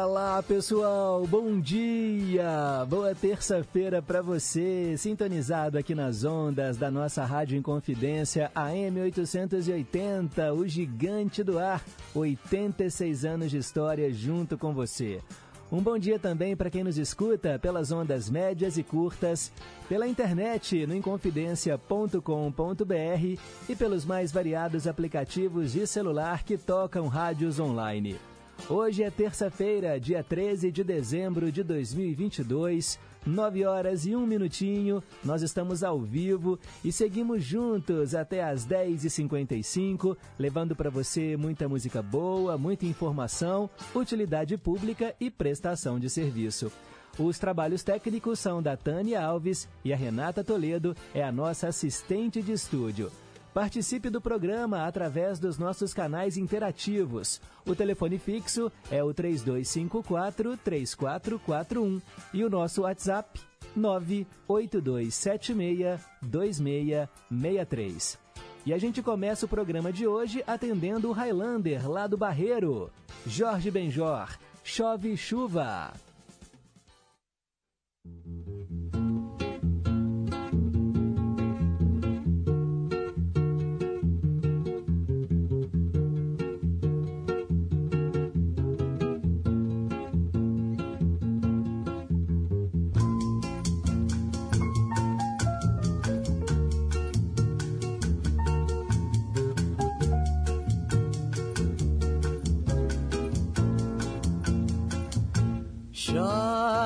Diga lá, pessoal. Bom dia. Boa terça-feira para você, sintonizado aqui nas ondas da nossa Rádio Inconfidência AM 880, o gigante do ar. 86 anos de história junto com você. Um bom dia também para quem nos escuta pelas ondas médias e curtas, pela internet no inconfidencia.com.br e pelos mais variados aplicativos de celular que tocam rádios online. Hoje é terça-feira, dia 13 de dezembro de 2022, 9 horas e 1 minutinho. Nós estamos ao vivo e seguimos juntos até às 10h55, levando para você muita música boa, muita informação, utilidade pública e prestação de serviço. Os trabalhos técnicos são da Tânia Alves e a Renata Toledo é a nossa assistente de estúdio. Participe do programa através dos nossos canais interativos. O telefone fixo é o 3254-3441 e o nosso WhatsApp 982762663. E a gente começa o programa de hoje atendendo o Highlander lá do Barreiro. Jorge Benjor, chove chuva.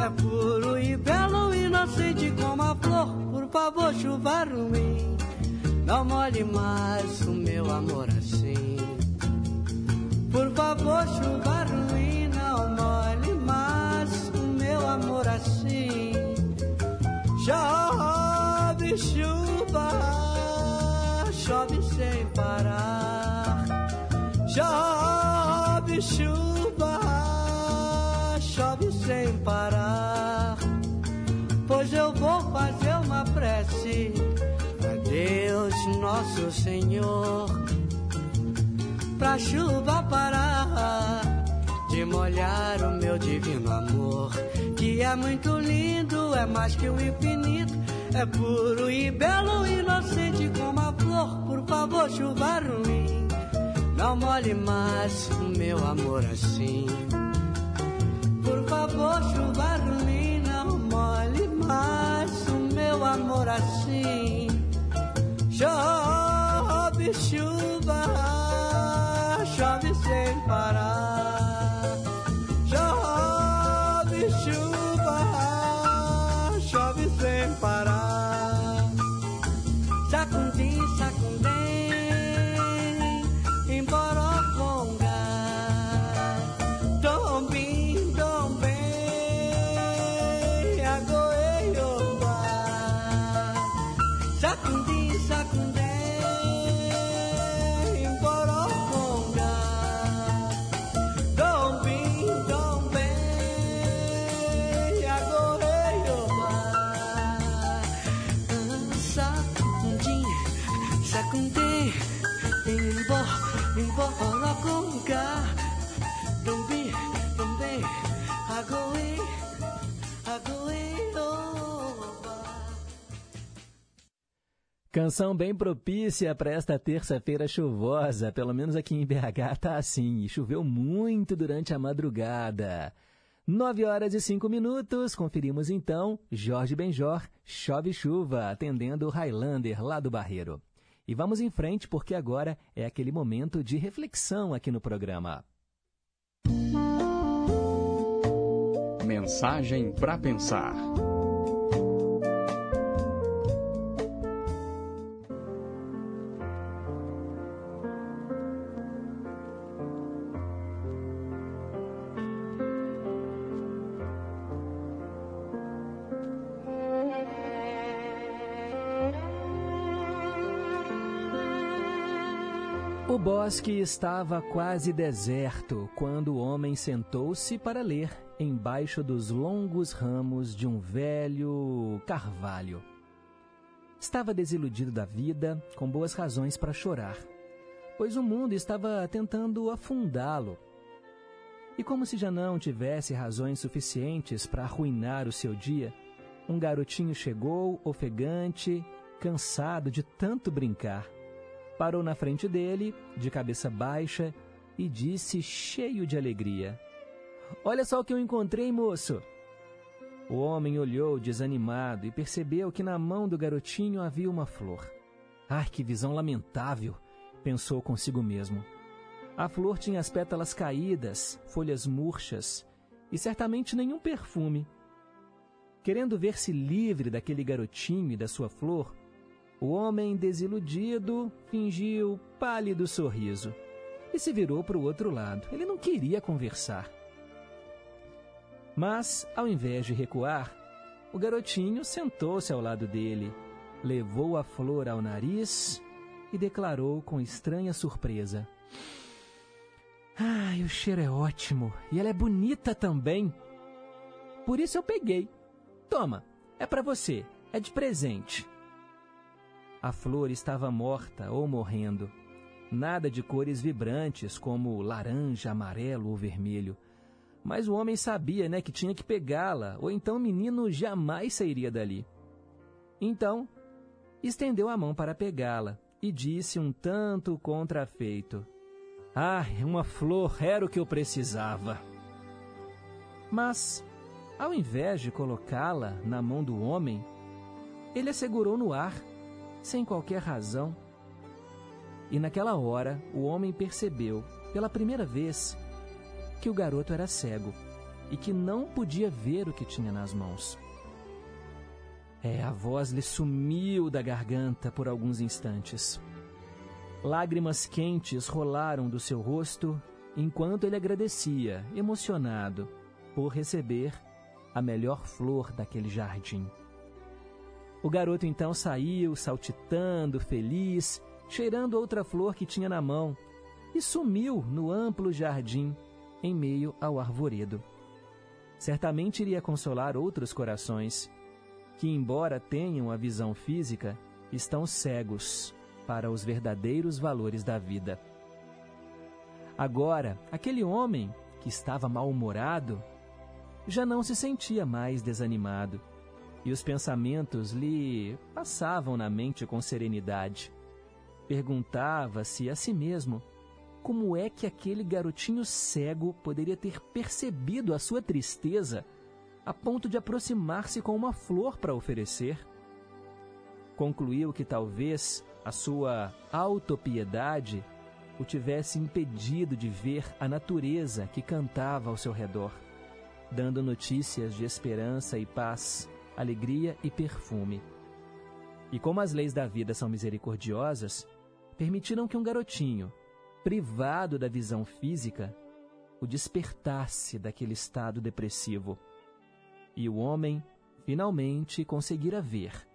é puro e belo, inocente como a flor. Por favor, chuva ruim, não molhe mais o meu amor assim. Por favor, chuva ruim, não molhe mais o meu amor assim. Chove chuva, chove sem parar. Chove chuva, sem parar. Pois eu vou fazer uma prece a Deus nosso Senhor, pra chuva parar de molhar o meu divino amor, que é muito lindo, é mais que o infinito, é puro e belo, inocente como a flor. Por favor, chuva ruim não molhe mais o meu amor assim. Por favor, chuva ruim, não molhe mais o meu amor assim. Chove chuva, chove sem parar. Canção bem propícia para esta terça-feira chuvosa, pelo menos aqui em BH tá assim, e choveu muito durante a madrugada. Nove horas e cinco minutos, conferimos então Jorge Benjor, Chove Chuva, atendendo o Highlander lá do Barreiro. E vamos em frente porque agora é aquele momento de reflexão aqui no programa. Mensagem para pensar. Bosque estava quase deserto quando o homem sentou-se para ler embaixo dos longos ramos de um velho carvalho. Estava desiludido da vida, com boas razões para chorar, pois o mundo estava tentando afundá-lo. E como se já não tivesse razões suficientes para arruinar o seu dia, um garotinho chegou, ofegante, cansado de tanto brincar parou na frente dele, de cabeça baixa, e disse, cheio de alegria: Olha só o que eu encontrei, moço! O homem olhou desanimado e percebeu que na mão do garotinho havia uma flor. Ai, que visão lamentável! pensou consigo mesmo. A flor tinha as pétalas caídas, folhas murchas e certamente nenhum perfume. Querendo ver-se livre daquele garotinho e da sua flor, o homem desiludido fingiu pálido sorriso e se virou para o outro lado. Ele não queria conversar. Mas, ao invés de recuar, o garotinho sentou-se ao lado dele, levou a flor ao nariz e declarou com estranha surpresa: Ai, o cheiro é ótimo e ela é bonita também. Por isso eu peguei. Toma, é para você, é de presente. A flor estava morta ou morrendo. Nada de cores vibrantes como laranja, amarelo ou vermelho. Mas o homem sabia, né, que tinha que pegá-la, ou então o menino jamais sairia dali. Então, estendeu a mão para pegá-la e disse um tanto contrafeito: Ah, uma flor era o que eu precisava. Mas, ao invés de colocá-la na mão do homem, ele a segurou no ar sem qualquer razão. E naquela hora, o homem percebeu, pela primeira vez, que o garoto era cego e que não podia ver o que tinha nas mãos. É, a voz lhe sumiu da garganta por alguns instantes. Lágrimas quentes rolaram do seu rosto enquanto ele agradecia, emocionado, por receber a melhor flor daquele jardim. O garoto então saiu, saltitando, feliz, cheirando outra flor que tinha na mão, e sumiu no amplo jardim, em meio ao arvoredo. Certamente iria consolar outros corações, que, embora tenham a visão física, estão cegos para os verdadeiros valores da vida. Agora, aquele homem que estava mal-humorado já não se sentia mais desanimado e os pensamentos lhe passavam na mente com serenidade. Perguntava-se a si mesmo como é que aquele garotinho cego poderia ter percebido a sua tristeza a ponto de aproximar-se com uma flor para oferecer. Concluiu que talvez a sua autopiedade o tivesse impedido de ver a natureza que cantava ao seu redor, dando notícias de esperança e paz alegria e perfume. E como as leis da vida são misericordiosas, permitiram que um garotinho, privado da visão física, o despertasse daquele estado depressivo. E o homem finalmente conseguira ver,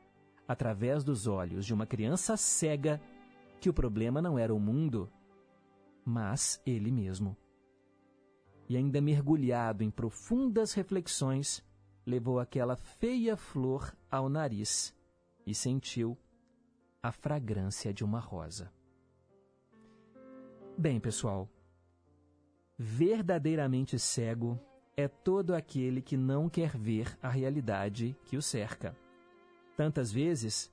através dos olhos de uma criança cega, que o problema não era o mundo, mas ele mesmo. E ainda mergulhado em profundas reflexões, levou aquela feia flor ao nariz e sentiu a fragrância de uma rosa. Bem, pessoal, verdadeiramente cego é todo aquele que não quer ver a realidade que o cerca. Tantas vezes,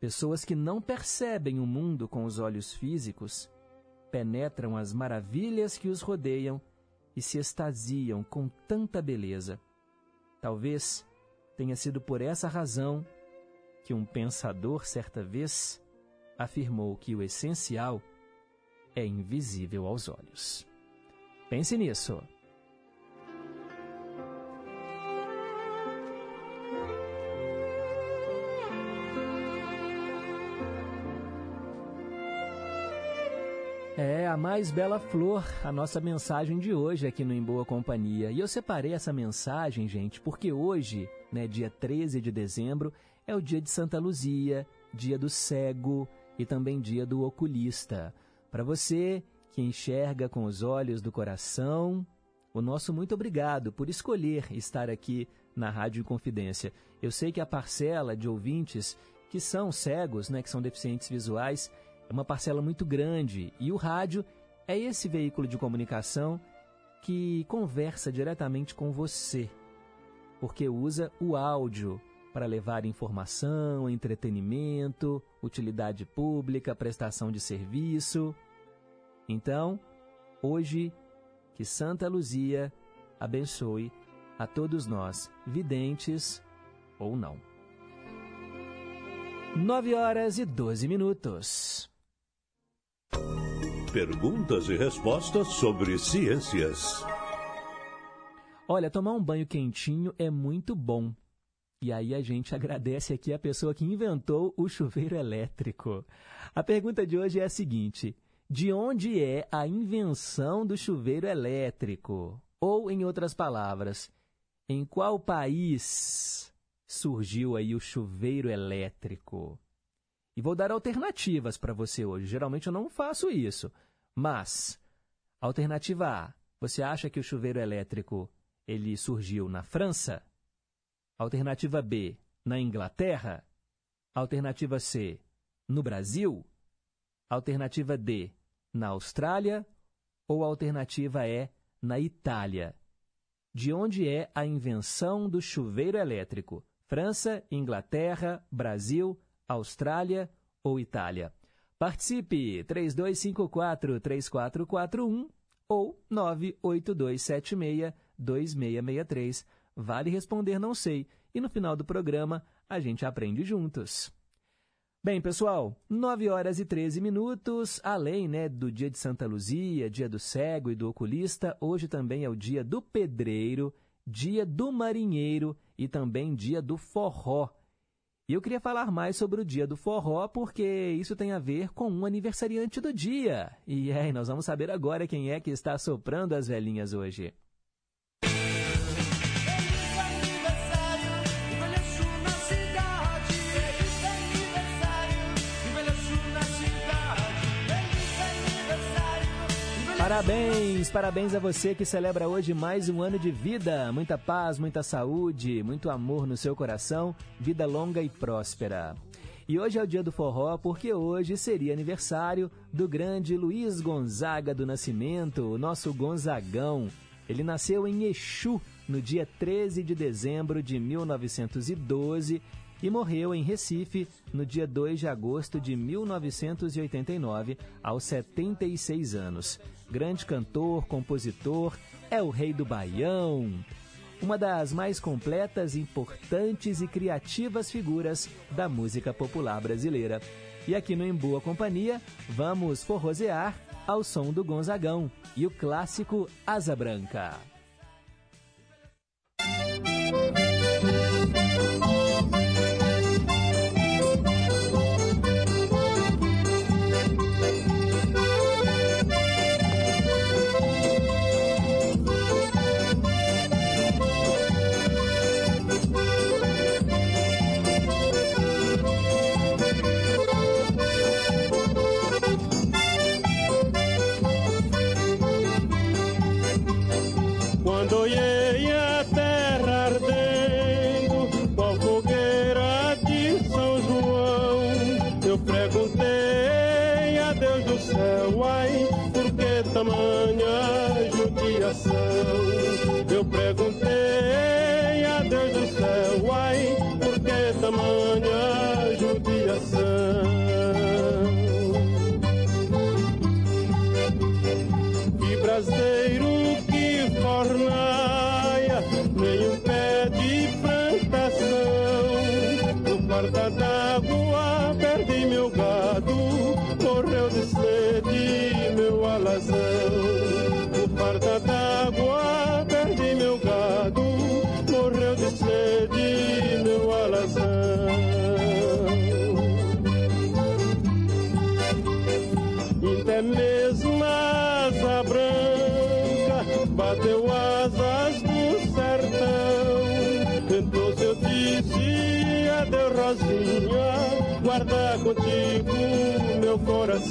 pessoas que não percebem o mundo com os olhos físicos penetram as maravilhas que os rodeiam e se extasiam com tanta beleza Talvez tenha sido por essa razão que um pensador certa vez afirmou que o essencial é invisível aos olhos. Pense nisso. É a mais bela flor, a nossa mensagem de hoje aqui no Em Boa Companhia. E eu separei essa mensagem, gente, porque hoje, né, dia 13 de dezembro, é o dia de Santa Luzia, dia do cego e também dia do oculista. Para você que enxerga com os olhos do coração, o nosso muito obrigado por escolher estar aqui na Rádio Confidência. Eu sei que a parcela de ouvintes que são cegos, né, que são deficientes visuais, é uma parcela muito grande e o rádio é esse veículo de comunicação que conversa diretamente com você, porque usa o áudio para levar informação, entretenimento, utilidade pública, prestação de serviço. Então, hoje, que Santa Luzia abençoe a todos nós, videntes ou não. 9 horas e 12 minutos. Perguntas e respostas sobre ciências. Olha, tomar um banho quentinho é muito bom. E aí a gente agradece aqui a pessoa que inventou o chuveiro elétrico. A pergunta de hoje é a seguinte: de onde é a invenção do chuveiro elétrico? Ou, em outras palavras, em qual país surgiu aí o chuveiro elétrico? E vou dar alternativas para você hoje. Geralmente eu não faço isso. Mas, alternativa A, você acha que o chuveiro elétrico ele surgiu na França? Alternativa B, na Inglaterra? Alternativa C, no Brasil? Alternativa D, na Austrália? Ou alternativa E, na Itália? De onde é a invenção do chuveiro elétrico? França, Inglaterra, Brasil, Austrália ou Itália? Participe 3254-3441 ou 98276-2663. Vale responder não sei e no final do programa a gente aprende juntos. Bem, pessoal, 9 horas e 13 minutos, além né, do dia de Santa Luzia, dia do cego e do oculista, hoje também é o dia do pedreiro, dia do marinheiro e também dia do forró. E eu queria falar mais sobre o dia do forró, porque isso tem a ver com um aniversariante do dia. E é, nós vamos saber agora quem é que está soprando as velhinhas hoje. Parabéns, parabéns a você que celebra hoje mais um ano de vida. Muita paz, muita saúde, muito amor no seu coração, vida longa e próspera. E hoje é o dia do forró porque hoje seria aniversário do grande Luiz Gonzaga do Nascimento, o nosso Gonzagão. Ele nasceu em Exu no dia 13 de dezembro de 1912 e morreu em Recife no dia 2 de agosto de 1989, aos 76 anos. Grande cantor, compositor, é o rei do baião. Uma das mais completas, importantes e criativas figuras da música popular brasileira. E aqui no Em Boa Companhia, vamos forrosear ao som do Gonzagão e o clássico Asa Branca.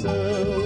Coração.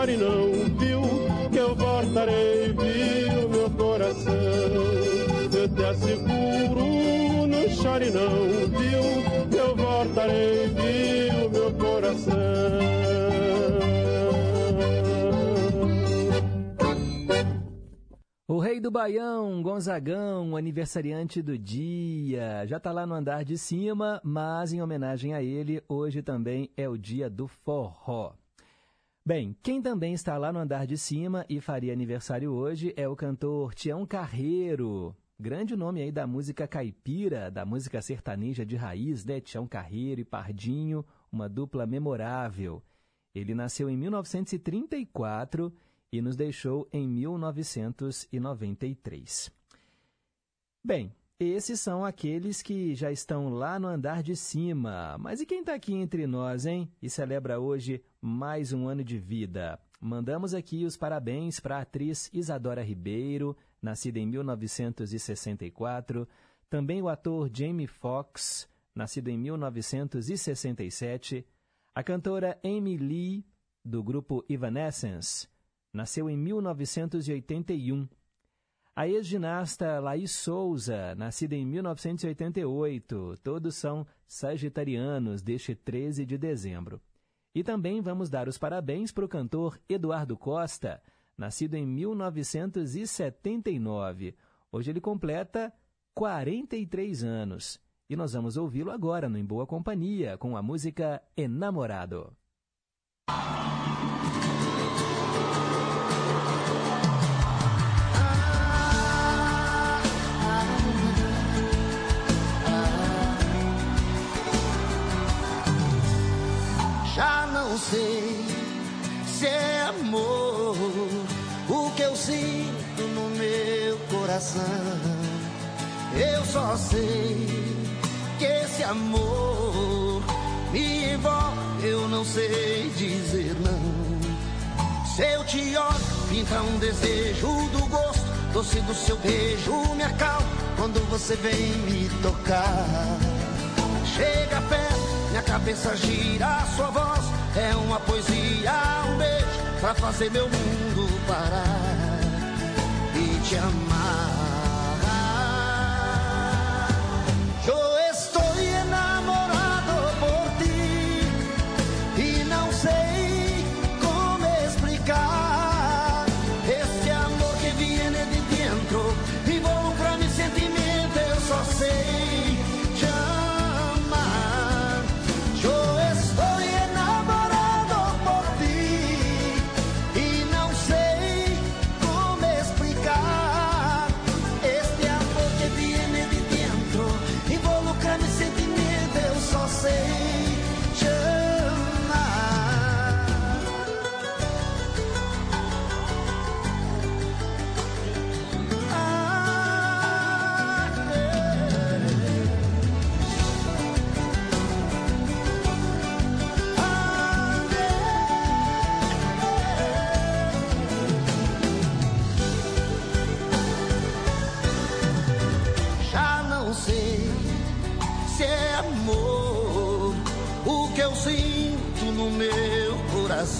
Não chore não, viu? Que eu voltarei, viu, meu coração. Eu te asseguro, não chore não, viu? Que eu voltarei, viu, meu coração. O rei do Baião, Gonzagão, aniversariante do dia, já está lá no andar de cima, mas em homenagem a ele, hoje também é o dia do forró. Bem, quem também está lá no andar de cima e faria aniversário hoje é o cantor Tião Carreiro. Grande nome aí da música caipira, da música sertaneja de raiz, né? Tião Carreiro e Pardinho, uma dupla memorável. Ele nasceu em 1934 e nos deixou em 1993. Bem, esses são aqueles que já estão lá no andar de cima. Mas e quem está aqui entre nós, hein? E celebra hoje mais um ano de vida. Mandamos aqui os parabéns para a atriz Isadora Ribeiro, nascida em 1964. Também o ator Jamie Foxx, nascido em 1967. A cantora Amy Lee, do grupo Evanescence, nasceu em 1981. A ex-ginasta Laís Souza, nascida em 1988. Todos são sagitarianos deste 13 de dezembro. E também vamos dar os parabéns para o cantor Eduardo Costa, nascido em 1979. Hoje ele completa 43 anos. E nós vamos ouvi-lo agora no Em Boa Companhia, com a música Enamorado. Sei se é amor o que eu sinto no meu coração. Eu só sei que esse amor me envolve, eu não sei dizer não. Se eu te olho, pinta um desejo do gosto, doce do seu beijo, me acalma quando você vem me tocar. Chega perto, minha cabeça gira, sua voz é uma poesia, um beijo pra fazer meu mundo parar e te amar.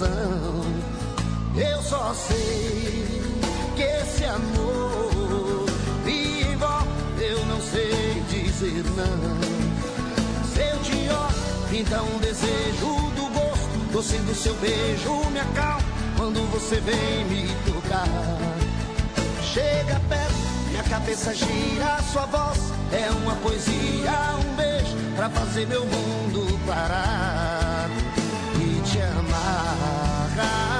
Coração. Eu só sei que esse amor me envolve, eu não sei dizer não. Se eu te olho, pinta um desejo do gosto, doce do seu beijo me acalma quando você vem me tocar. Chega perto, cabeça gira, sua voz é uma poesia, um beijo pra fazer meu mundo parar amar.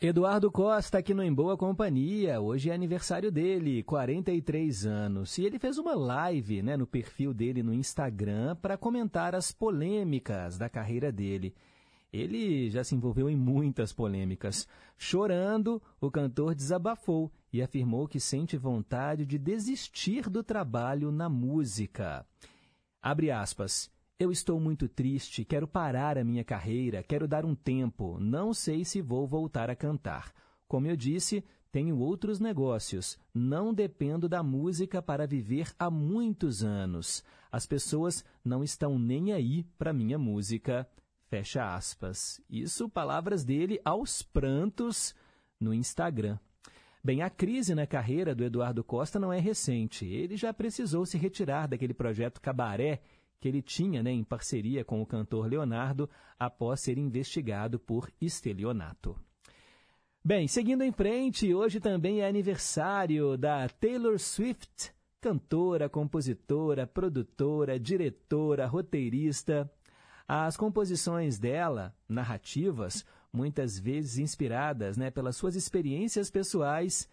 Eduardo Costa aqui no Em Boa Companhia. Hoje é aniversário dele, 43 anos. E ele fez uma live né, no perfil dele no Instagram para comentar as polêmicas da carreira dele. Ele já se envolveu em muitas polêmicas. Chorando, o cantor desabafou e afirmou que sente vontade de desistir do trabalho na música. Abre aspas. Eu estou muito triste, quero parar a minha carreira, quero dar um tempo, não sei se vou voltar a cantar. Como eu disse, tenho outros negócios, não dependo da música para viver há muitos anos. As pessoas não estão nem aí para minha música. Fecha aspas. Isso, palavras dele aos prantos no Instagram. Bem, a crise na carreira do Eduardo Costa não é recente. Ele já precisou se retirar daquele projeto Cabaré que ele tinha né, em parceria com o cantor Leonardo após ser investigado por estelionato. Bem, seguindo em frente, hoje também é aniversário da Taylor Swift, cantora, compositora, produtora, diretora, roteirista. As composições dela, narrativas, muitas vezes inspiradas né, pelas suas experiências pessoais,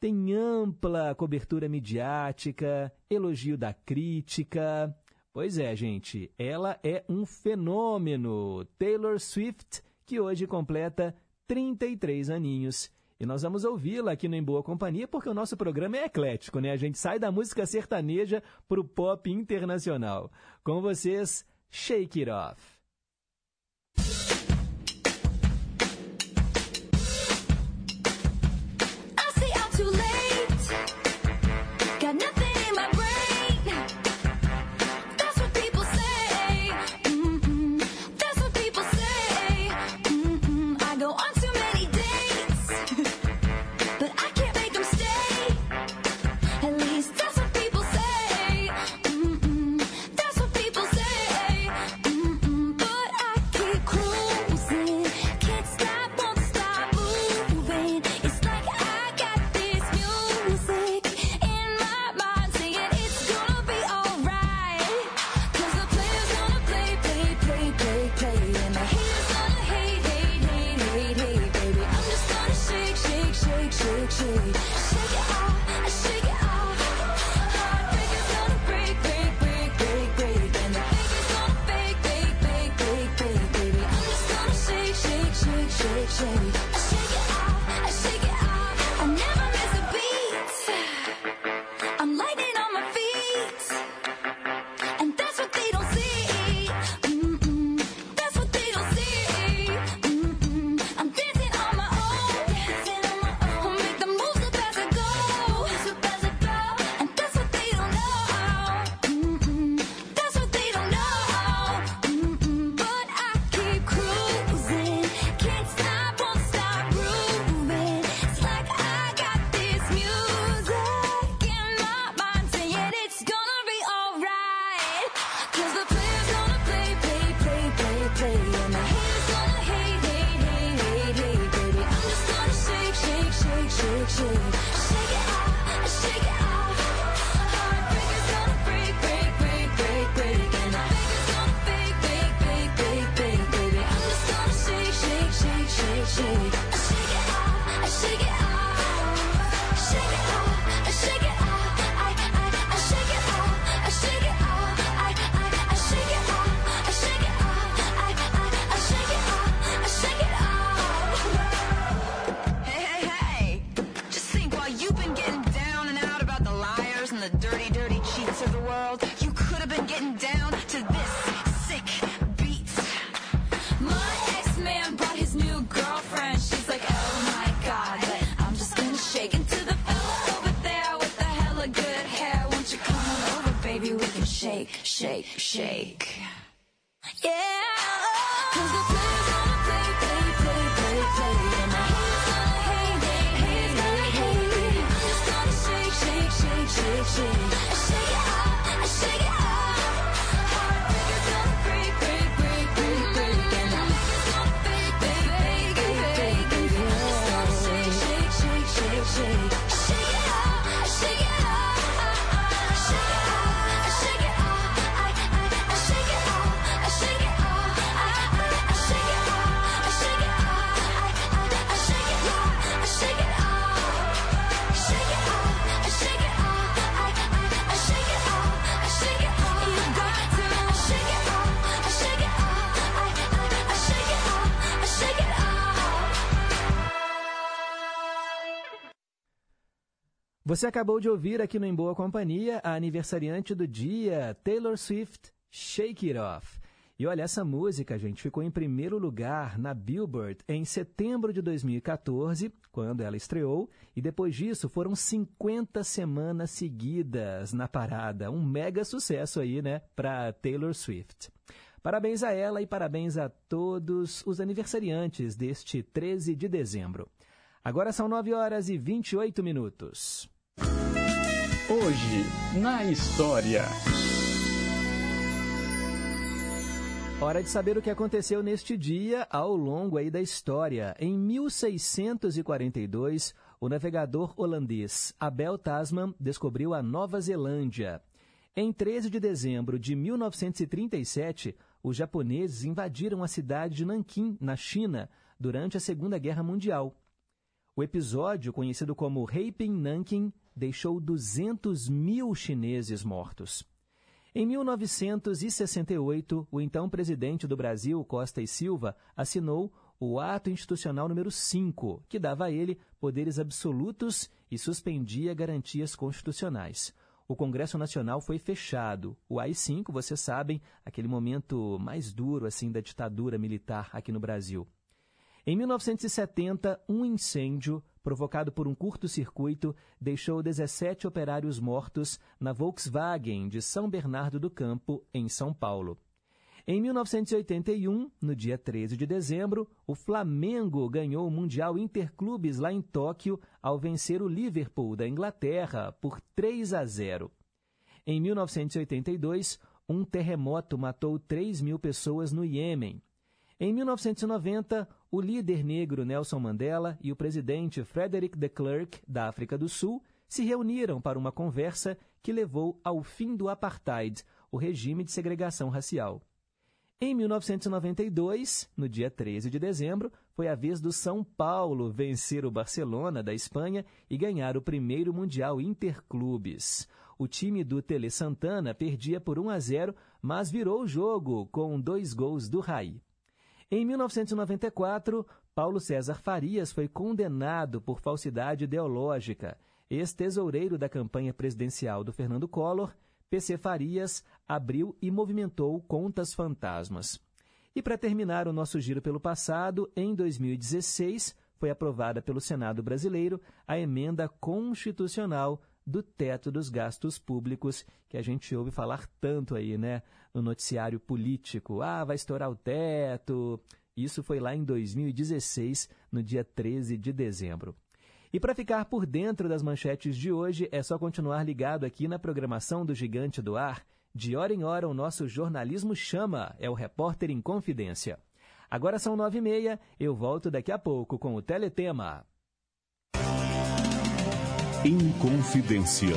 têm ampla cobertura midiática, elogio da crítica, Pois é, gente, ela é um fenômeno. Taylor Swift, que hoje completa 33 aninhos. E nós vamos ouvi-la aqui no Em Boa Companhia, porque o nosso programa é eclético, né? A gente sai da música sertaneja para o pop internacional. Com vocês, Shake It Off. attention Você acabou de ouvir aqui no Em Boa Companhia a aniversariante do dia, Taylor Swift, Shake It Off. E olha, essa música, gente, ficou em primeiro lugar na Billboard em setembro de 2014, quando ela estreou, e depois disso foram 50 semanas seguidas na parada. Um mega sucesso aí, né, para Taylor Swift. Parabéns a ela e parabéns a todos os aniversariantes deste 13 de dezembro. Agora são 9 horas e 28 minutos. Hoje, na história. Hora de saber o que aconteceu neste dia ao longo aí da história. Em 1642, o navegador holandês Abel Tasman descobriu a Nova Zelândia. Em 13 de dezembro de 1937, os japoneses invadiram a cidade de Nanquim, na China, durante a Segunda Guerra Mundial. O episódio, conhecido como Raping Nanking, deixou 200 mil chineses mortos. Em 1968, o então presidente do Brasil, Costa e Silva, assinou o Ato Institucional número 5, que dava a ele poderes absolutos e suspendia garantias constitucionais. O Congresso Nacional foi fechado. O AI-5, vocês sabem, aquele momento mais duro assim da ditadura militar aqui no Brasil. Em 1970, um incêndio provocado por um curto-circuito deixou 17 operários mortos na Volkswagen de São Bernardo do Campo, em São Paulo. Em 1981, no dia 13 de dezembro, o Flamengo ganhou o Mundial Interclubes lá em Tóquio ao vencer o Liverpool da Inglaterra por 3 a 0. Em 1982, um terremoto matou 3 mil pessoas no Iêmen. Em 1990, o líder negro Nelson Mandela e o presidente Frederick de Klerk, da África do Sul, se reuniram para uma conversa que levou ao fim do apartheid, o regime de segregação racial. Em 1992, no dia 13 de dezembro, foi a vez do São Paulo vencer o Barcelona da Espanha e ganhar o primeiro Mundial Interclubes. O time do Tele Santana perdia por 1 a 0, mas virou o jogo com dois gols do Raí. Em 1994, Paulo César Farias foi condenado por falsidade ideológica. Ex-tesoureiro da campanha presidencial do Fernando Collor, PC Farias abriu e movimentou contas fantasmas. E para terminar o nosso giro pelo passado, em 2016 foi aprovada pelo Senado brasileiro a emenda constitucional do teto dos gastos públicos, que a gente ouve falar tanto aí, né, no noticiário político. Ah, vai estourar o teto. Isso foi lá em 2016, no dia 13 de dezembro. E para ficar por dentro das manchetes de hoje, é só continuar ligado aqui na programação do Gigante do Ar. De hora em hora, o nosso jornalismo chama, é o Repórter em Confidência. Agora são nove e meia, eu volto daqui a pouco com o Teletema. Inconfidência.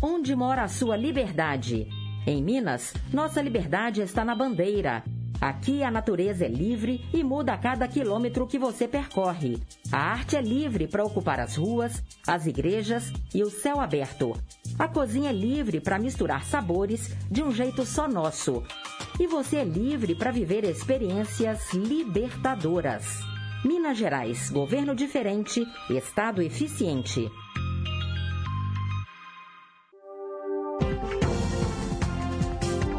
Onde mora a sua liberdade? Em Minas, nossa liberdade está na bandeira. Aqui a natureza é livre e muda a cada quilômetro que você percorre. A arte é livre para ocupar as ruas, as igrejas e o céu aberto. A cozinha é livre para misturar sabores de um jeito só nosso. E você é livre para viver experiências libertadoras. Minas Gerais, governo diferente, estado eficiente.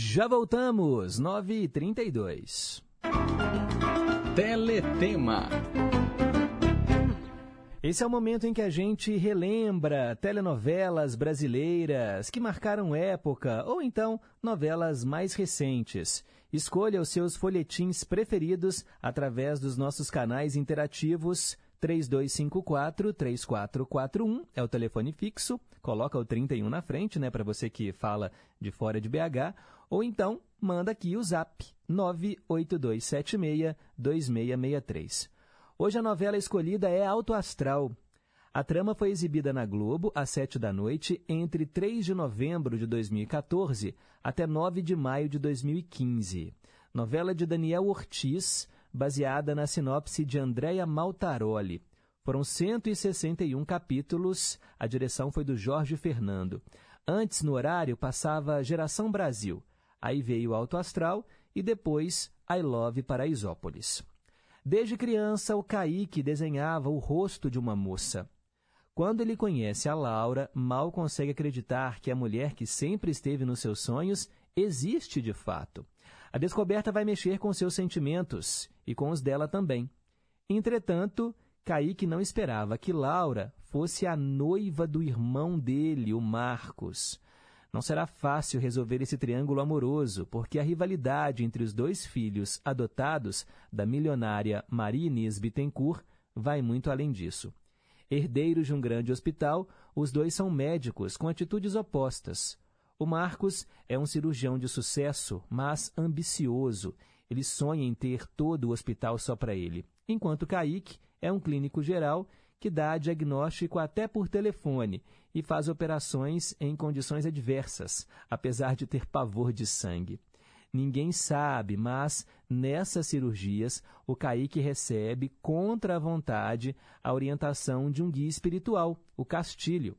Já voltamos, 9h32. Teletema. Esse é o momento em que a gente relembra telenovelas brasileiras que marcaram época ou então novelas mais recentes. Escolha os seus folhetins preferidos através dos nossos canais interativos 3254-3441 é o telefone fixo, coloca o 31 na frente, né, para você que fala de fora de BH, ou então manda aqui o zap 982762663. Hoje a novela escolhida é Alto Astral. A trama foi exibida na Globo às 7 da noite entre 3 de novembro de 2014 até 9 de maio de 2015. Novela de Daniel Ortiz, baseada na sinopse de Andréa Maltaroli. Foram 161 capítulos, a direção foi do Jorge Fernando. Antes, no horário, passava Geração Brasil. Aí veio Alto Astral e depois I Love Paraisópolis. Desde criança, o Kaique desenhava o rosto de uma moça. Quando ele conhece a Laura, mal consegue acreditar que a mulher que sempre esteve nos seus sonhos existe de fato. A descoberta vai mexer com seus sentimentos e com os dela também. Entretanto, Kaique não esperava que Laura fosse a noiva do irmão dele, o Marcos. Não será fácil resolver esse triângulo amoroso, porque a rivalidade entre os dois filhos adotados da milionária Maria Inês Bittencourt vai muito além disso. Herdeiros de um grande hospital, os dois são médicos com atitudes opostas. O Marcos é um cirurgião de sucesso, mas ambicioso. Ele sonha em ter todo o hospital só para ele. Enquanto Kaique é um clínico geral que dá diagnóstico até por telefone e faz operações em condições adversas, apesar de ter pavor de sangue. Ninguém sabe, mas nessas cirurgias o Kaique recebe, contra a vontade, a orientação de um guia espiritual, o Castilho.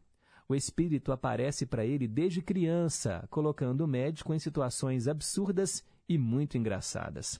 O espírito aparece para ele desde criança, colocando o médico em situações absurdas e muito engraçadas.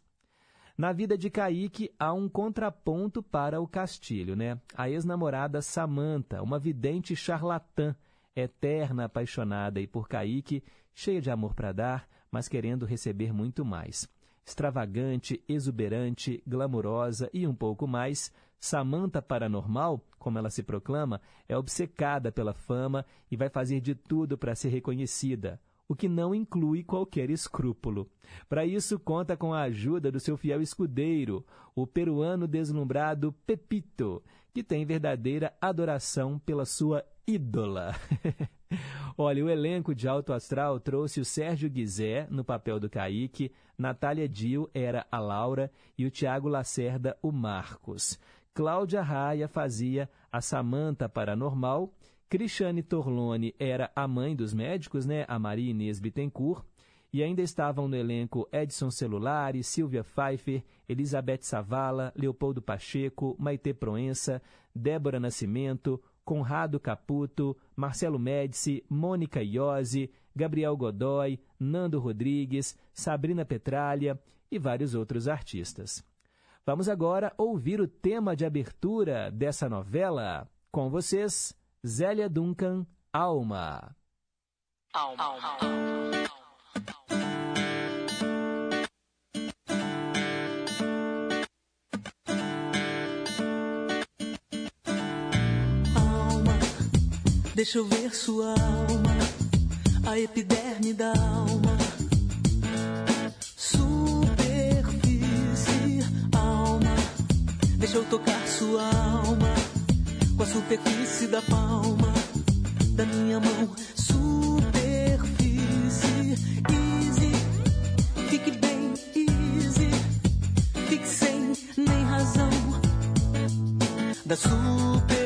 Na vida de Kaique há um contraponto para o Castilho, né? A ex-namorada Samantha, uma vidente charlatã, eterna apaixonada e por Kaique, cheia de amor para dar, mas querendo receber muito mais. Extravagante, exuberante, glamurosa e um pouco mais, Samantha Paranormal, como ela se proclama, é obcecada pela fama e vai fazer de tudo para ser reconhecida o que não inclui qualquer escrúpulo. Para isso, conta com a ajuda do seu fiel escudeiro, o peruano deslumbrado Pepito, que tem verdadeira adoração pela sua ídola. Olha, o elenco de Alto Astral trouxe o Sérgio Guizé no papel do Kaique, Natália Dio era a Laura e o Tiago Lacerda o Marcos. Cláudia Raia fazia a Samanta Paranormal Cristiane Torlone era a mãe dos médicos, né? A Maria Inês Bittencourt. E ainda estavam no elenco Edson Celulari, Silvia Pfeiffer, Elizabeth Savala, Leopoldo Pacheco, Maite Proença, Débora Nascimento, Conrado Caputo, Marcelo Médici, Mônica Iose, Gabriel Godoy, Nando Rodrigues, Sabrina Petralha e vários outros artistas. Vamos agora ouvir o tema de abertura dessa novela. Com vocês, Zélia Duncan, Alma. Alma. Alma. Deixa eu ver sua alma, a epiderme da alma. Superfície, alma. Deixa eu tocar sua alma com a superfície da palma da minha mão. Superfície, easy. Fique bem, easy. Fique sem nem razão da superfície.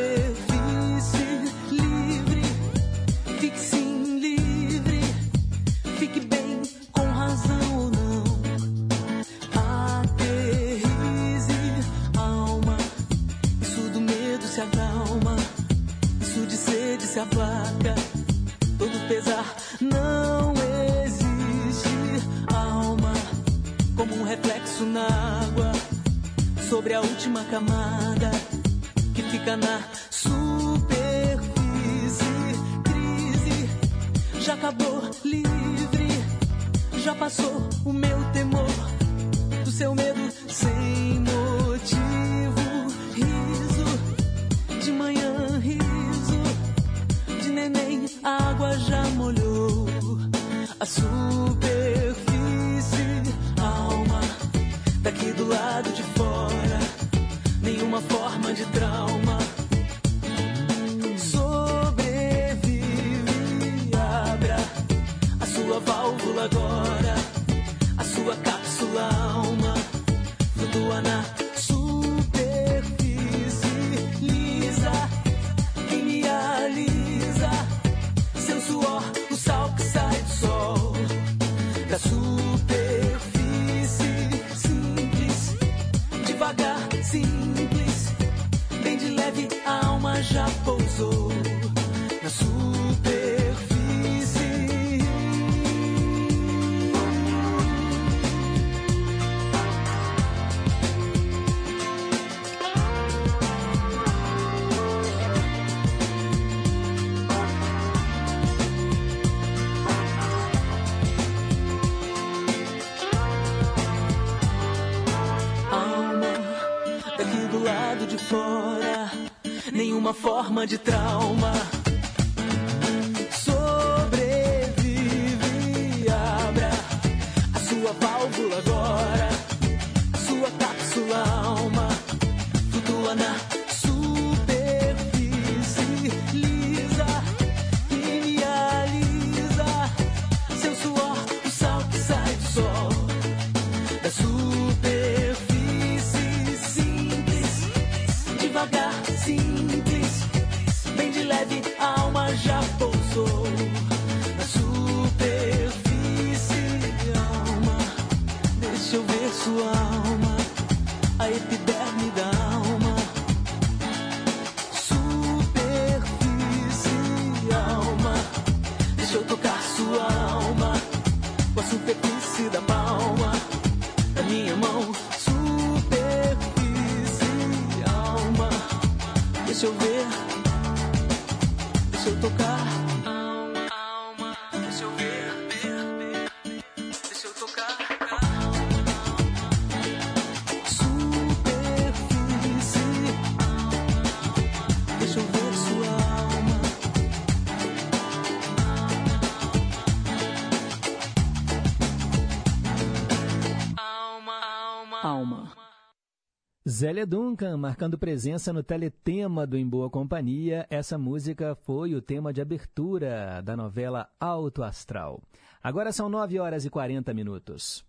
Zélia Duncan, marcando presença no teletema do Em Boa Companhia, essa música foi o tema de abertura da novela Alto Astral. Agora são 9 horas e 40 minutos.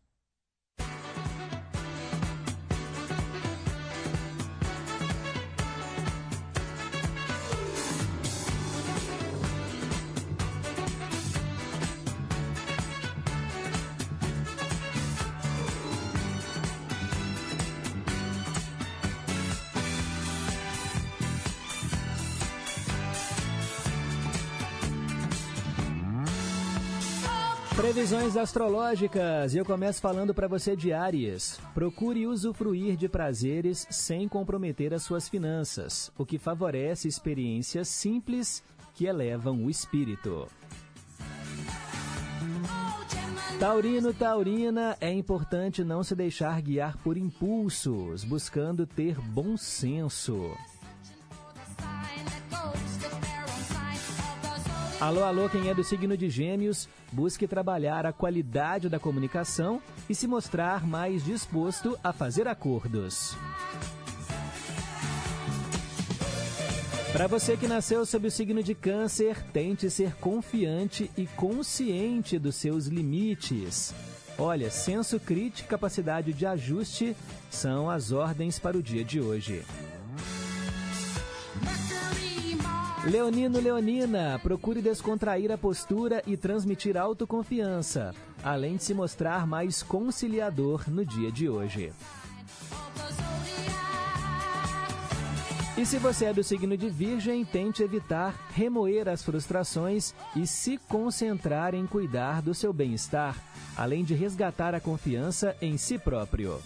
Previsões astrológicas, e eu começo falando para você de Áries. Procure usufruir de prazeres sem comprometer as suas finanças, o que favorece experiências simples que elevam o espírito. Taurino, Taurina, é importante não se deixar guiar por impulsos, buscando ter bom senso. Alô, alô, quem é do signo de Gêmeos, busque trabalhar a qualidade da comunicação e se mostrar mais disposto a fazer acordos. Para você que nasceu sob o signo de Câncer, tente ser confiante e consciente dos seus limites. Olha, senso crítico e capacidade de ajuste são as ordens para o dia de hoje. Leonino Leonina, procure descontrair a postura e transmitir autoconfiança, além de se mostrar mais conciliador no dia de hoje. E se você é do signo de Virgem, tente evitar remoer as frustrações e se concentrar em cuidar do seu bem-estar, além de resgatar a confiança em si próprio.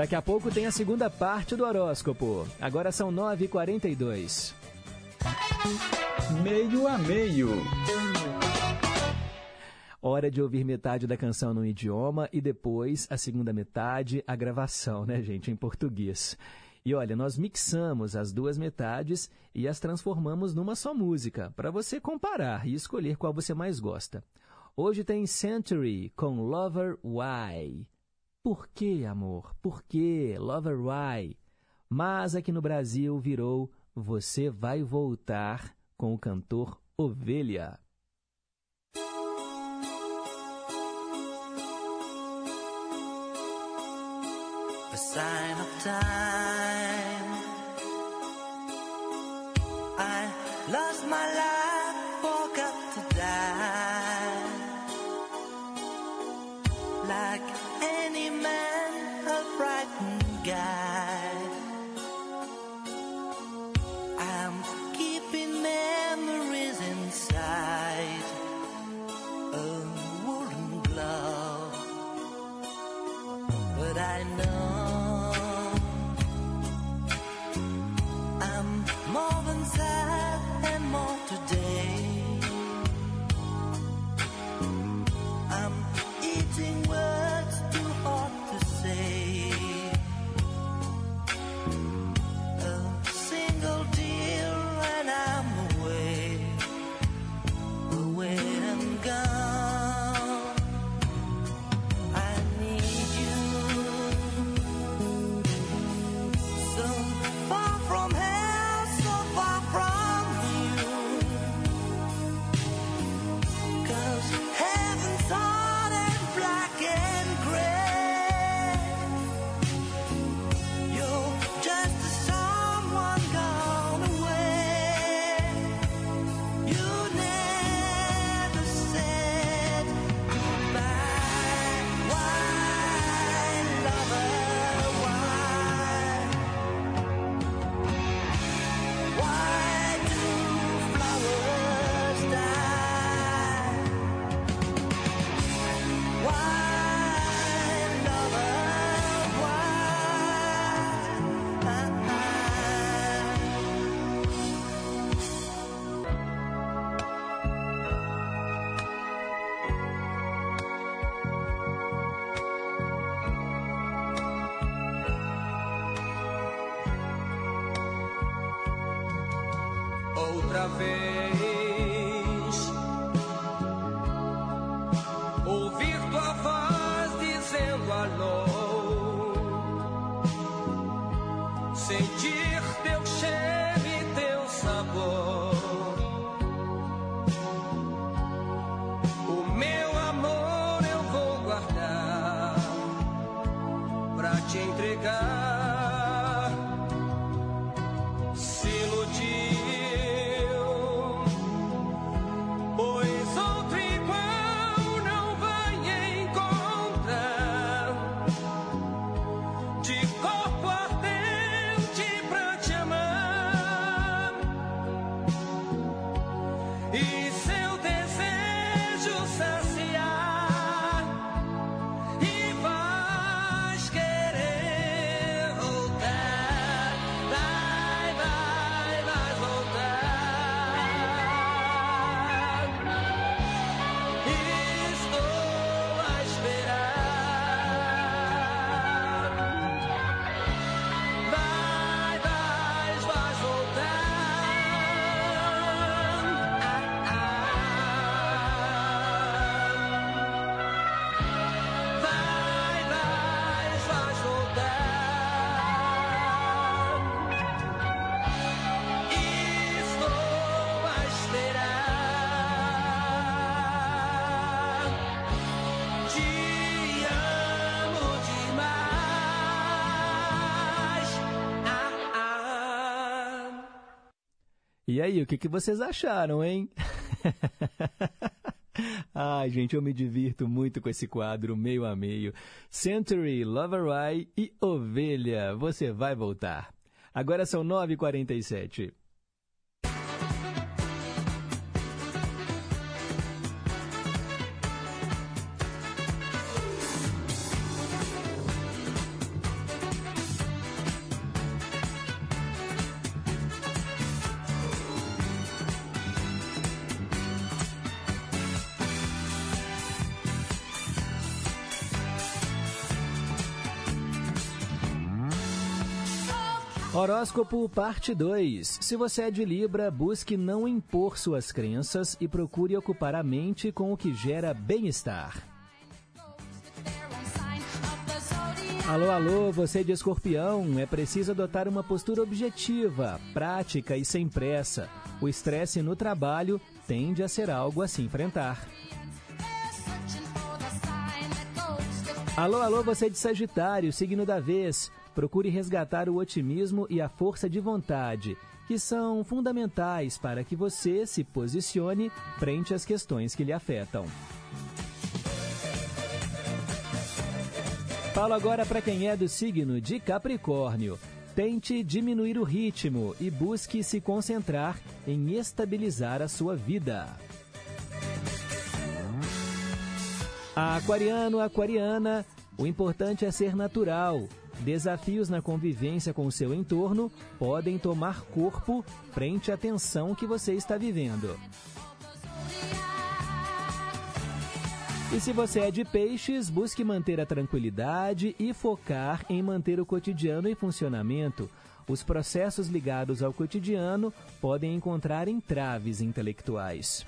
Daqui a pouco tem a segunda parte do horóscopo. Agora são 9h42. Meio a meio. Hora de ouvir metade da canção no idioma e depois a segunda metade, a gravação, né, gente, em português. E olha, nós mixamos as duas metades e as transformamos numa só música, para você comparar e escolher qual você mais gosta. Hoje tem Century com Lover Why. Por que, amor? Por que? Lover Why? Mas aqui no Brasil virou Você Vai Voltar com o cantor Ovelha. a sign of time. I lost my life, E aí, o que, que vocês acharam, hein? Ai, gente, eu me divirto muito com esse quadro meio a meio. Century, Lovereye e Ovelha. Você vai voltar. Agora são 9h47. Horóscopo Parte 2. Se você é de Libra, busque não impor suas crenças e procure ocupar a mente com o que gera bem-estar. Alô, alô, você de escorpião, é preciso adotar uma postura objetiva, prática e sem pressa. O estresse no trabalho tende a ser algo a se enfrentar. Alô, alô, você de Sagitário, signo da vez. Procure resgatar o otimismo e a força de vontade, que são fundamentais para que você se posicione frente às questões que lhe afetam. Falo agora para quem é do signo de Capricórnio. Tente diminuir o ritmo e busque se concentrar em estabilizar a sua vida. Aquariano, aquariana, o importante é ser natural. Desafios na convivência com o seu entorno podem tomar corpo frente à tensão que você está vivendo. E se você é de peixes, busque manter a tranquilidade e focar em manter o cotidiano em funcionamento. Os processos ligados ao cotidiano podem encontrar entraves intelectuais.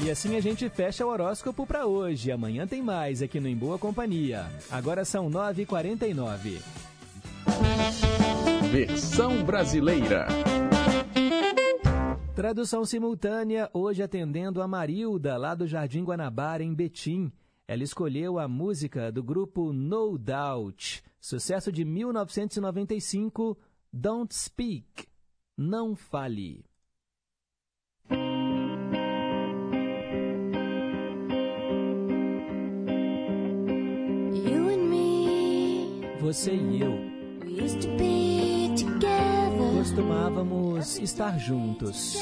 E assim a gente fecha o horóscopo para hoje. Amanhã tem mais aqui no Em Boa Companhia. Agora são 9h49. Versão brasileira. Tradução simultânea, hoje atendendo a Marilda, lá do Jardim Guanabara, em Betim. Ela escolheu a música do grupo No Doubt, sucesso de 1995, Don't Speak, Não Fale. Você e eu costumávamos estar juntos,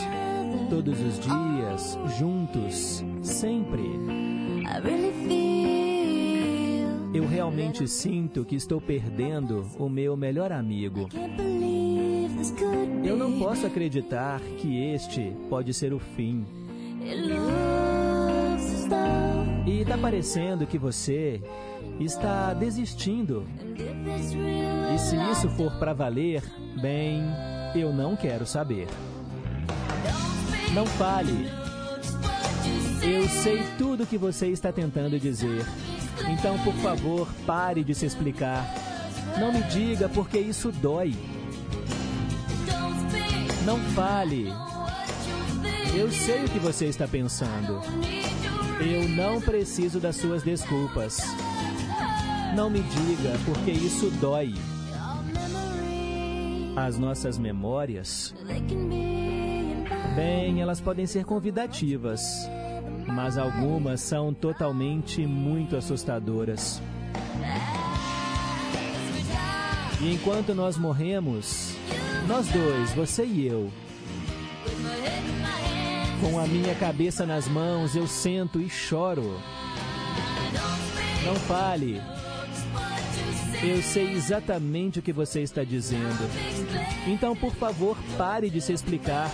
todos os dias, juntos, sempre. Eu realmente sinto que estou perdendo o meu melhor amigo. Eu não posso acreditar que este pode ser o fim. E tá parecendo que você está desistindo. E se isso for para valer, bem, eu não quero saber. Não fale. Eu sei tudo o que você está tentando dizer. Então, por favor, pare de se explicar. Não me diga porque isso dói. Não fale. Eu sei o que você está pensando. Eu não preciso das suas desculpas. Não me diga porque isso dói. As nossas memórias, bem, elas podem ser convidativas, mas algumas são totalmente muito assustadoras. E enquanto nós morremos, nós dois, você e eu, com a minha cabeça nas mãos, eu sento e choro. Não fale. Eu sei exatamente o que você está dizendo. Então, por favor, pare de se explicar.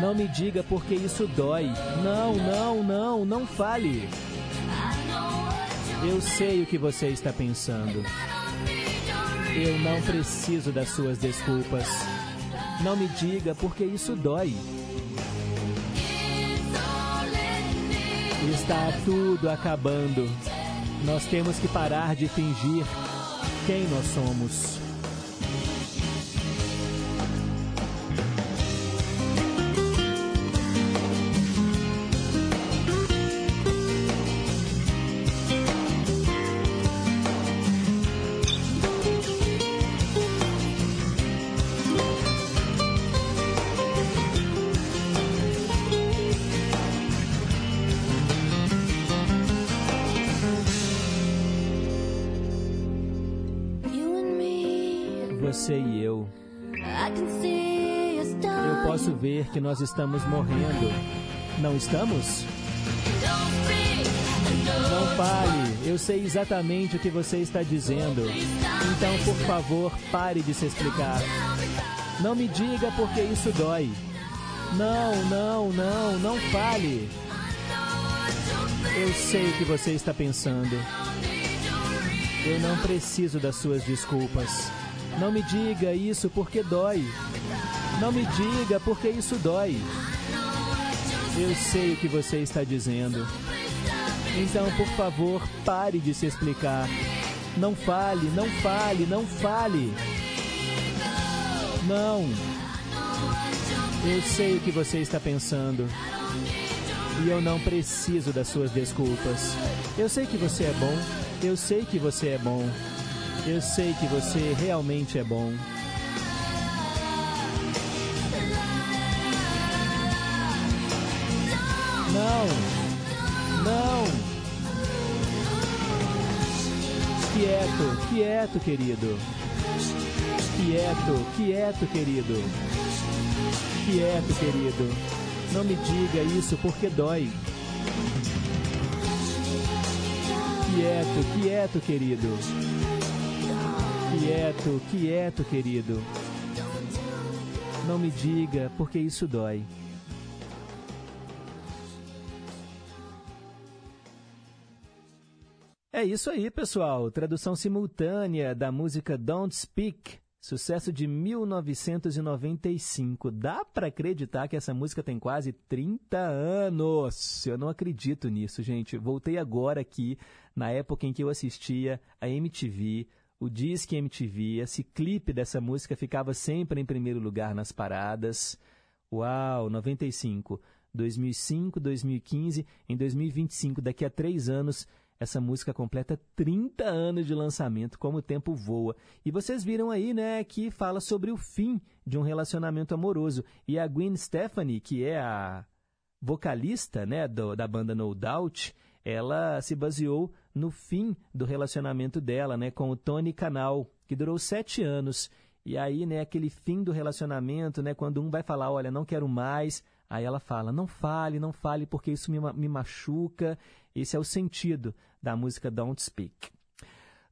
Não me diga porque isso dói. Não, não, não, não fale. Eu sei o que você está pensando. Eu não preciso das suas desculpas. Não me diga porque isso dói. Está tudo acabando. Nós temos que parar de fingir quem nós somos. Que nós estamos morrendo. Não estamos? Não fale, eu sei exatamente o que você está dizendo. Então, por favor, pare de se explicar. Não me diga porque isso dói. Não, não, não, não fale. Eu sei o que você está pensando. Eu não preciso das suas desculpas. Não me diga isso porque dói. Não me diga porque isso dói. Eu sei o que você está dizendo. Então, por favor, pare de se explicar. Não fale, não fale, não fale. Não. Eu sei o que você está pensando. E eu não preciso das suas desculpas. Eu sei que você é bom. Eu sei que você é bom. Eu sei que você realmente é bom. Não. Não. Quieto, quieto, querido. Quieto, quieto, querido. Quieto, querido. Não me diga isso porque dói. Quieto, quieto, querido. Quieto, quieto, querido. Não me diga porque isso dói. É isso aí, pessoal. Tradução simultânea da música Don't Speak, sucesso de 1995. Dá pra acreditar que essa música tem quase 30 anos. Eu não acredito nisso, gente. Voltei agora aqui na época em que eu assistia a MTV, o Disque MTV. Esse clipe dessa música ficava sempre em primeiro lugar nas paradas. Uau, 95. 2005, 2015, em 2025, daqui a três anos, essa música completa 30 anos de lançamento, como o tempo voa. E vocês viram aí, né, que fala sobre o fim de um relacionamento amoroso. E a Gwen Stefani, que é a vocalista, né, do- da banda No Doubt, ela se baseou no fim do relacionamento dela, né, com o Tony Canal, que durou sete anos. E aí, né, aquele fim do relacionamento, né, quando um vai falar, olha, não quero mais, aí ela fala, não fale, não fale, porque isso me, me machuca. Esse é o sentido da música Don't Speak.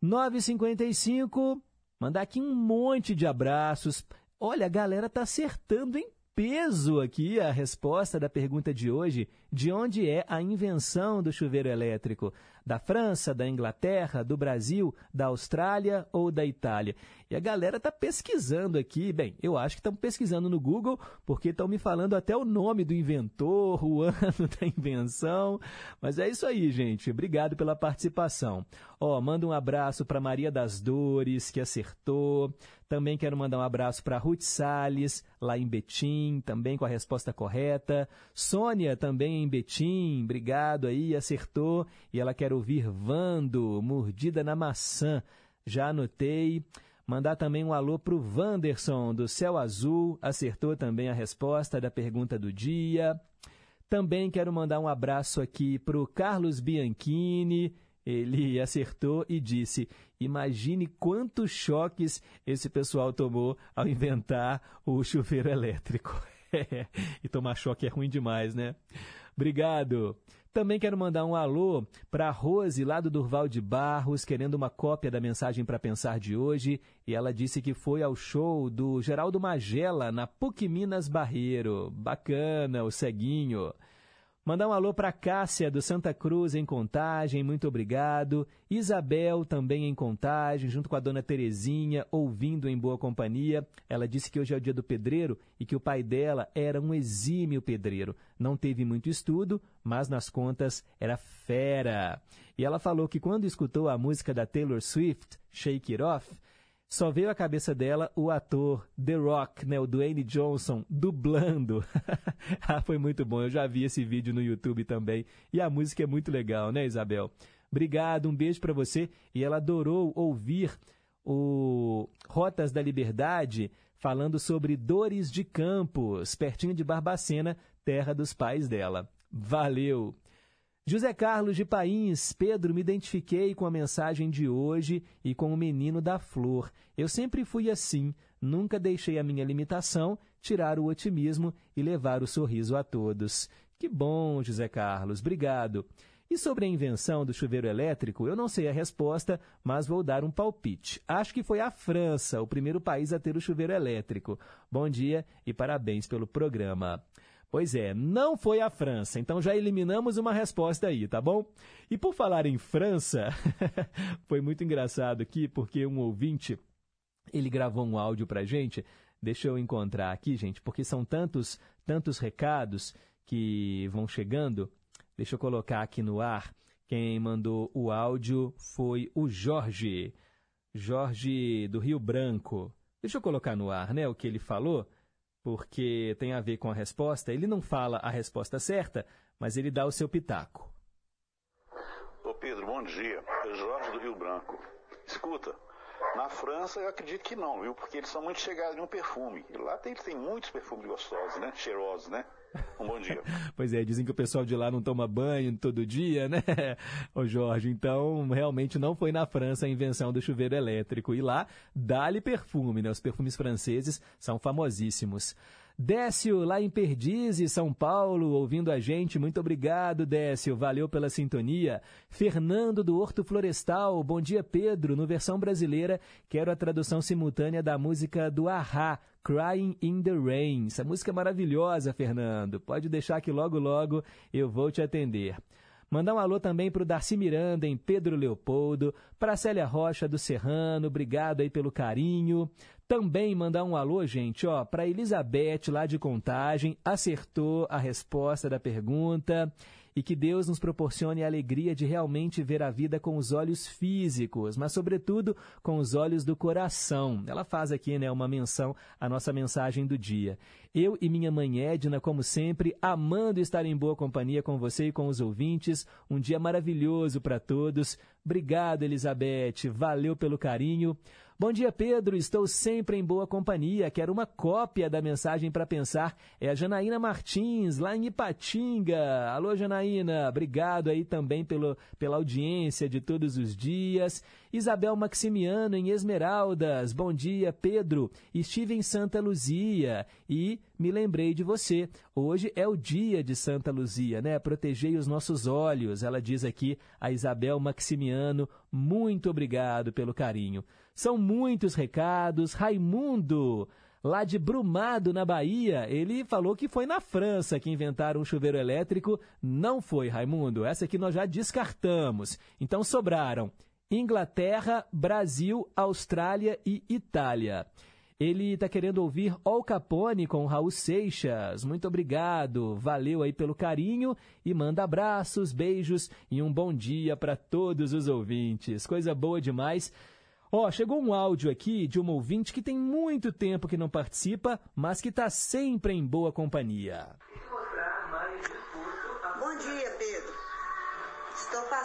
9h55, mandar aqui um monte de abraços. Olha, a galera tá acertando em peso aqui a resposta da pergunta de hoje: de onde é a invenção do chuveiro elétrico? Da França, da Inglaterra, do Brasil, da Austrália ou da Itália? E a galera tá pesquisando aqui. Bem, eu acho que estão pesquisando no Google, porque estão me falando até o nome do inventor, o ano da invenção. Mas é isso aí, gente. Obrigado pela participação. Ó, manda um abraço para Maria das Dores, que acertou. Também quero mandar um abraço para Ruth Salles, lá em Betim, também com a resposta correta. Sônia, também em Betim, obrigado aí, acertou. E ela quer ouvir Vando, Mordida na Maçã. Já anotei. Mandar também um alô para o Wanderson, do Céu Azul, acertou também a resposta da pergunta do dia. Também quero mandar um abraço aqui para o Carlos Bianchini. Ele acertou e disse: Imagine quantos choques esse pessoal tomou ao inventar o chuveiro elétrico. e tomar choque é ruim demais, né? Obrigado. Também quero mandar um alô para Rose, lá do Durval de Barros, querendo uma cópia da mensagem para pensar de hoje. E ela disse que foi ao show do Geraldo Magela, na PUC Minas Barreiro. Bacana, o ceguinho. Mandar um alô para Cássia, do Santa Cruz, em Contagem, muito obrigado. Isabel, também em Contagem, junto com a dona Terezinha, ouvindo em boa companhia. Ela disse que hoje é o dia do pedreiro e que o pai dela era um exímio pedreiro. Não teve muito estudo, mas nas contas era fera. E ela falou que quando escutou a música da Taylor Swift, Shake It Off, só veio à cabeça dela o ator The Rock, né, o Dwayne Johnson, dublando. ah, foi muito bom, eu já vi esse vídeo no YouTube também. E a música é muito legal, né, Isabel? Obrigado, um beijo para você. E ela adorou ouvir o Rotas da Liberdade falando sobre Dores de Campos, pertinho de Barbacena, terra dos pais dela. Valeu! José Carlos de Pains, Pedro, me identifiquei com a mensagem de hoje e com o menino da flor. Eu sempre fui assim, nunca deixei a minha limitação tirar o otimismo e levar o sorriso a todos. Que bom, José Carlos, obrigado. E sobre a invenção do chuveiro elétrico, eu não sei a resposta, mas vou dar um palpite. Acho que foi a França, o primeiro país a ter o chuveiro elétrico. Bom dia e parabéns pelo programa. Pois é, não foi a França, então já eliminamos uma resposta aí, tá bom? E por falar em França, foi muito engraçado aqui, porque um ouvinte, ele gravou um áudio pra gente, deixa eu encontrar aqui, gente, porque são tantos, tantos recados que vão chegando, Deixa eu colocar aqui no ar. Quem mandou o áudio foi o Jorge. Jorge do Rio Branco. Deixa eu colocar no ar, né, o que ele falou, porque tem a ver com a resposta. Ele não fala a resposta certa, mas ele dá o seu pitaco. Ô Pedro, bom dia. É Jorge do Rio Branco. Escuta, na França eu acredito que não, viu? Porque eles são muito chegados em perfume. E lá tem, tem muitos perfumes gostosos, né? Cheirosos, né? Um bom dia. pois é, dizem que o pessoal de lá não toma banho todo dia, né, ô Jorge? Então, realmente não foi na França a invenção do chuveiro elétrico. E lá, dá-lhe perfume, né? Os perfumes franceses são famosíssimos. Décio, lá em Perdizes, São Paulo, ouvindo a gente. Muito obrigado, Décio. Valeu pela sintonia. Fernando do Horto Florestal. Bom dia, Pedro. No versão brasileira, quero a tradução simultânea da música do Ahá, Crying in the Rain. Essa música é maravilhosa, Fernando. Pode deixar que logo, logo eu vou te atender. Mandar um alô também para o Darcy Miranda, em Pedro Leopoldo, para Célia Rocha do Serrano, obrigado aí pelo carinho. Também mandar um alô, gente, ó, para Elizabeth, lá de Contagem, acertou a resposta da pergunta e que Deus nos proporcione a alegria de realmente ver a vida com os olhos físicos, mas sobretudo com os olhos do coração. Ela faz aqui, né, uma menção à nossa mensagem do dia. Eu e minha mãe Edna, como sempre, amando estar em boa companhia com você e com os ouvintes. Um dia maravilhoso para todos. Obrigado, Elizabeth. Valeu pelo carinho. Bom dia, Pedro. Estou sempre em boa companhia. Quero uma cópia da mensagem para pensar. É a Janaína Martins, lá em Ipatinga. Alô, Janaína. Obrigado aí também pelo, pela audiência de todos os dias. Isabel Maximiano, em Esmeraldas. Bom dia, Pedro. Estive em Santa Luzia e me lembrei de você. Hoje é o dia de Santa Luzia, né? Protegei os nossos olhos. Ela diz aqui a Isabel Maximiano. Muito obrigado pelo carinho. São muitos recados. Raimundo, lá de Brumado, na Bahia, ele falou que foi na França que inventaram o chuveiro elétrico. Não foi, Raimundo. Essa aqui nós já descartamos. Então sobraram Inglaterra, Brasil, Austrália e Itália. Ele está querendo ouvir Al Capone com Raul Seixas. Muito obrigado, valeu aí pelo carinho e manda abraços, beijos e um bom dia para todos os ouvintes. Coisa boa demais. Ó, chegou um áudio aqui de uma ouvinte que tem muito tempo que não participa, mas que está sempre em boa companhia.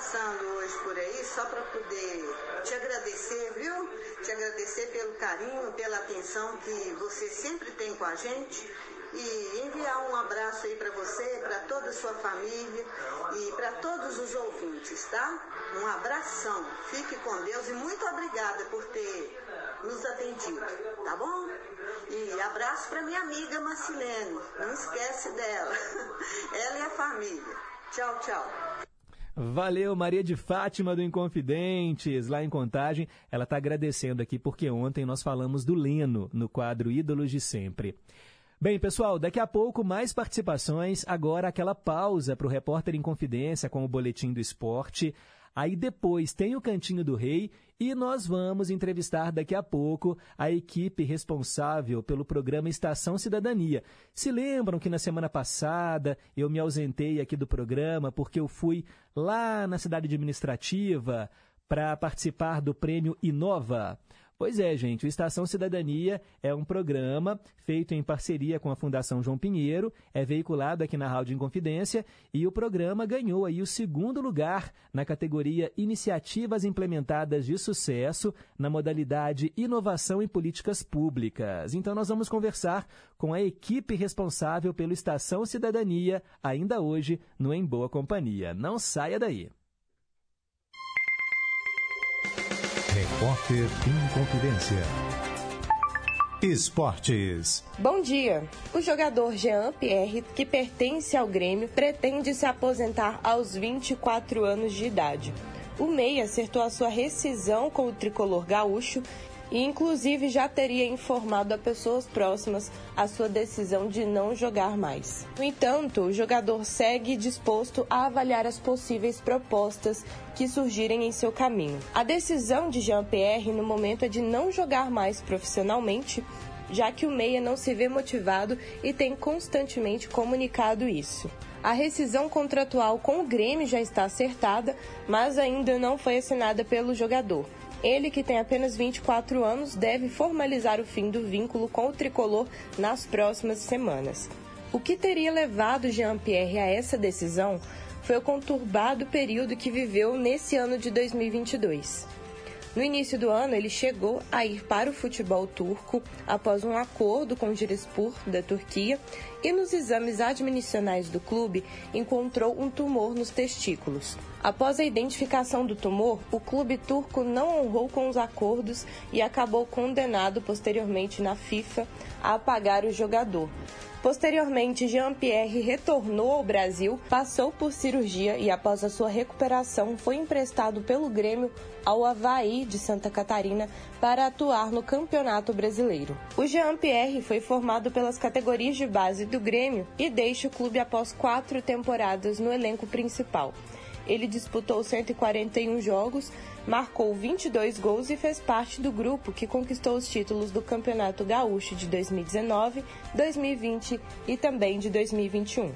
Passando hoje por aí só para poder te agradecer, viu? Te agradecer pelo carinho, pela atenção que você sempre tem com a gente e enviar um abraço aí para você, para toda a sua família e para todos os ouvintes, tá? Um abração. Fique com Deus e muito obrigada por ter nos atendido, tá bom? E abraço para minha amiga Marcilene. Não esquece dela. Ela e a família. Tchau, tchau. Valeu, Maria de Fátima do Inconfidentes, lá em Contagem. Ela está agradecendo aqui porque ontem nós falamos do Leno no quadro Ídolos de Sempre. Bem, pessoal, daqui a pouco mais participações. Agora aquela pausa para o repórter em confidência com o boletim do esporte. Aí depois tem o Cantinho do Rei e nós vamos entrevistar daqui a pouco a equipe responsável pelo programa Estação Cidadania. Se lembram que na semana passada eu me ausentei aqui do programa porque eu fui lá na cidade administrativa para participar do prêmio Inova? Pois é, gente, o Estação Cidadania é um programa feito em parceria com a Fundação João Pinheiro, é veiculado aqui na Rádio Inconfidência e o programa ganhou aí o segundo lugar na categoria Iniciativas Implementadas de Sucesso na modalidade Inovação em Políticas Públicas. Então nós vamos conversar com a equipe responsável pelo Estação Cidadania ainda hoje no Em Boa Companhia. Não saia daí. Repórter Inconfidência. Esportes. Bom dia. O jogador Jean Pierre, que pertence ao Grêmio, pretende se aposentar aos 24 anos de idade. O Meia acertou a sua rescisão com o tricolor gaúcho e, inclusive, já teria informado a pessoas próximas a sua decisão de não jogar mais. No entanto, o jogador segue disposto a avaliar as possíveis propostas que surgirem em seu caminho. A decisão de Jean-Pierre no momento é de não jogar mais profissionalmente, já que o Meia não se vê motivado e tem constantemente comunicado isso. A rescisão contratual com o Grêmio já está acertada, mas ainda não foi assinada pelo jogador. Ele, que tem apenas 24 anos, deve formalizar o fim do vínculo com o tricolor nas próximas semanas. O que teria levado Jean-Pierre a essa decisão foi o conturbado período que viveu nesse ano de 2022. No início do ano, ele chegou a ir para o futebol turco após um acordo com o Direspur da Turquia e nos exames admissionais do clube encontrou um tumor nos testículos. Após a identificação do tumor, o clube turco não honrou com os acordos e acabou condenado posteriormente na FIFA a pagar o jogador. Posteriormente, Jean-Pierre retornou ao Brasil, passou por cirurgia e, após a sua recuperação, foi emprestado pelo Grêmio ao Havaí de Santa Catarina para atuar no Campeonato Brasileiro. O Jean-Pierre foi formado pelas categorias de base do Grêmio e deixa o clube após quatro temporadas no elenco principal. Ele disputou 141 jogos, marcou 22 gols e fez parte do grupo que conquistou os títulos do Campeonato Gaúcho de 2019, 2020 e também de 2021.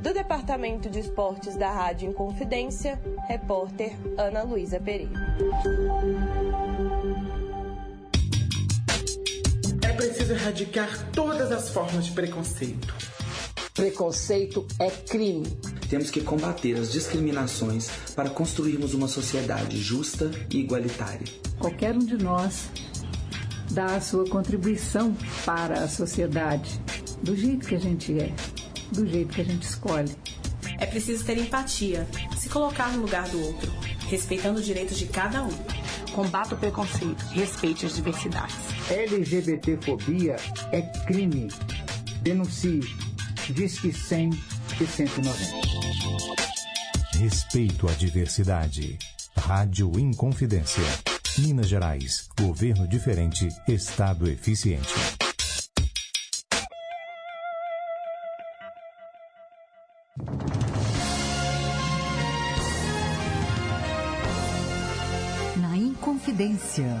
Do Departamento de Esportes da Rádio Inconfidência, repórter Ana Luísa Pereira. É preciso erradicar todas as formas de preconceito. Preconceito é crime. Temos que combater as discriminações para construirmos uma sociedade justa e igualitária. Qualquer um de nós dá a sua contribuição para a sociedade, do jeito que a gente é, do jeito que a gente escolhe. É preciso ter empatia, se colocar no lugar do outro, respeitando os direitos de cada um. Combata o preconceito, respeite as diversidades. LGBTfobia é crime. Denuncie. Diz que 100 e 190. Respeito à diversidade. Rádio Inconfidência. Minas Gerais. Governo diferente. Estado eficiente. Na Inconfidência.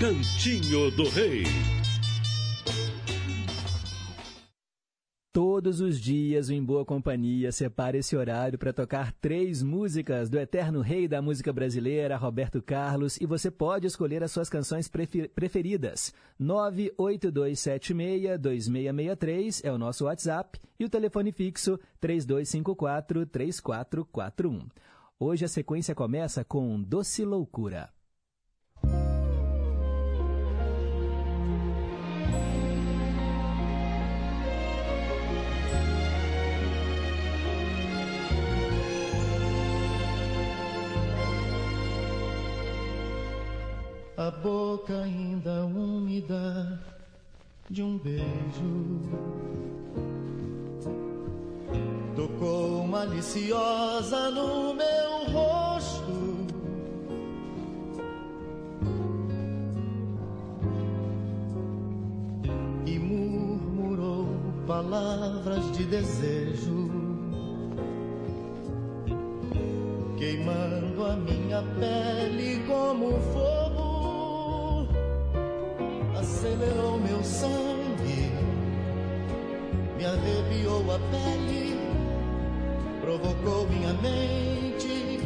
Cantinho do Rei. Todos os dias o Em Boa Companhia separa esse horário para tocar três músicas do eterno rei da música brasileira, Roberto Carlos, e você pode escolher as suas canções preferidas. 98276-2663 é o nosso WhatsApp e o telefone fixo 3254-3441. Hoje a sequência começa com Doce Loucura. A boca ainda úmida de um beijo. Tocou maliciosa no meu rosto. E murmurou palavras de desejo. Queimando a minha pele como fogo acelerou meu sangue, me arrepiou a pele, provocou minha mente,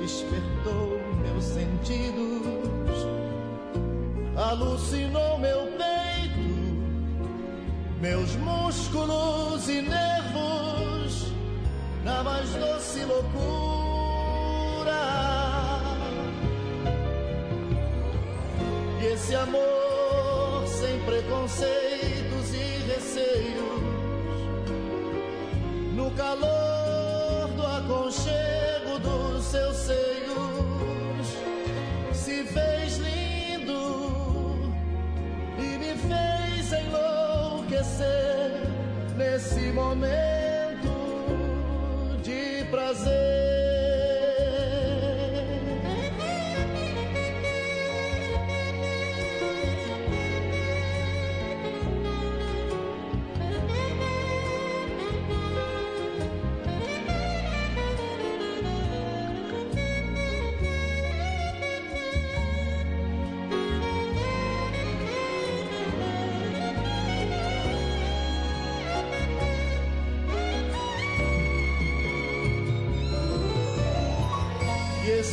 despertou meus sentidos, alucinou meu peito, meus músculos e nervos, na mais doce loucura. E esse amor preconceitos e receios. No calor do aconchego dos seus seios, se fez lindo e me fez enlouquecer nesse momento de prazer.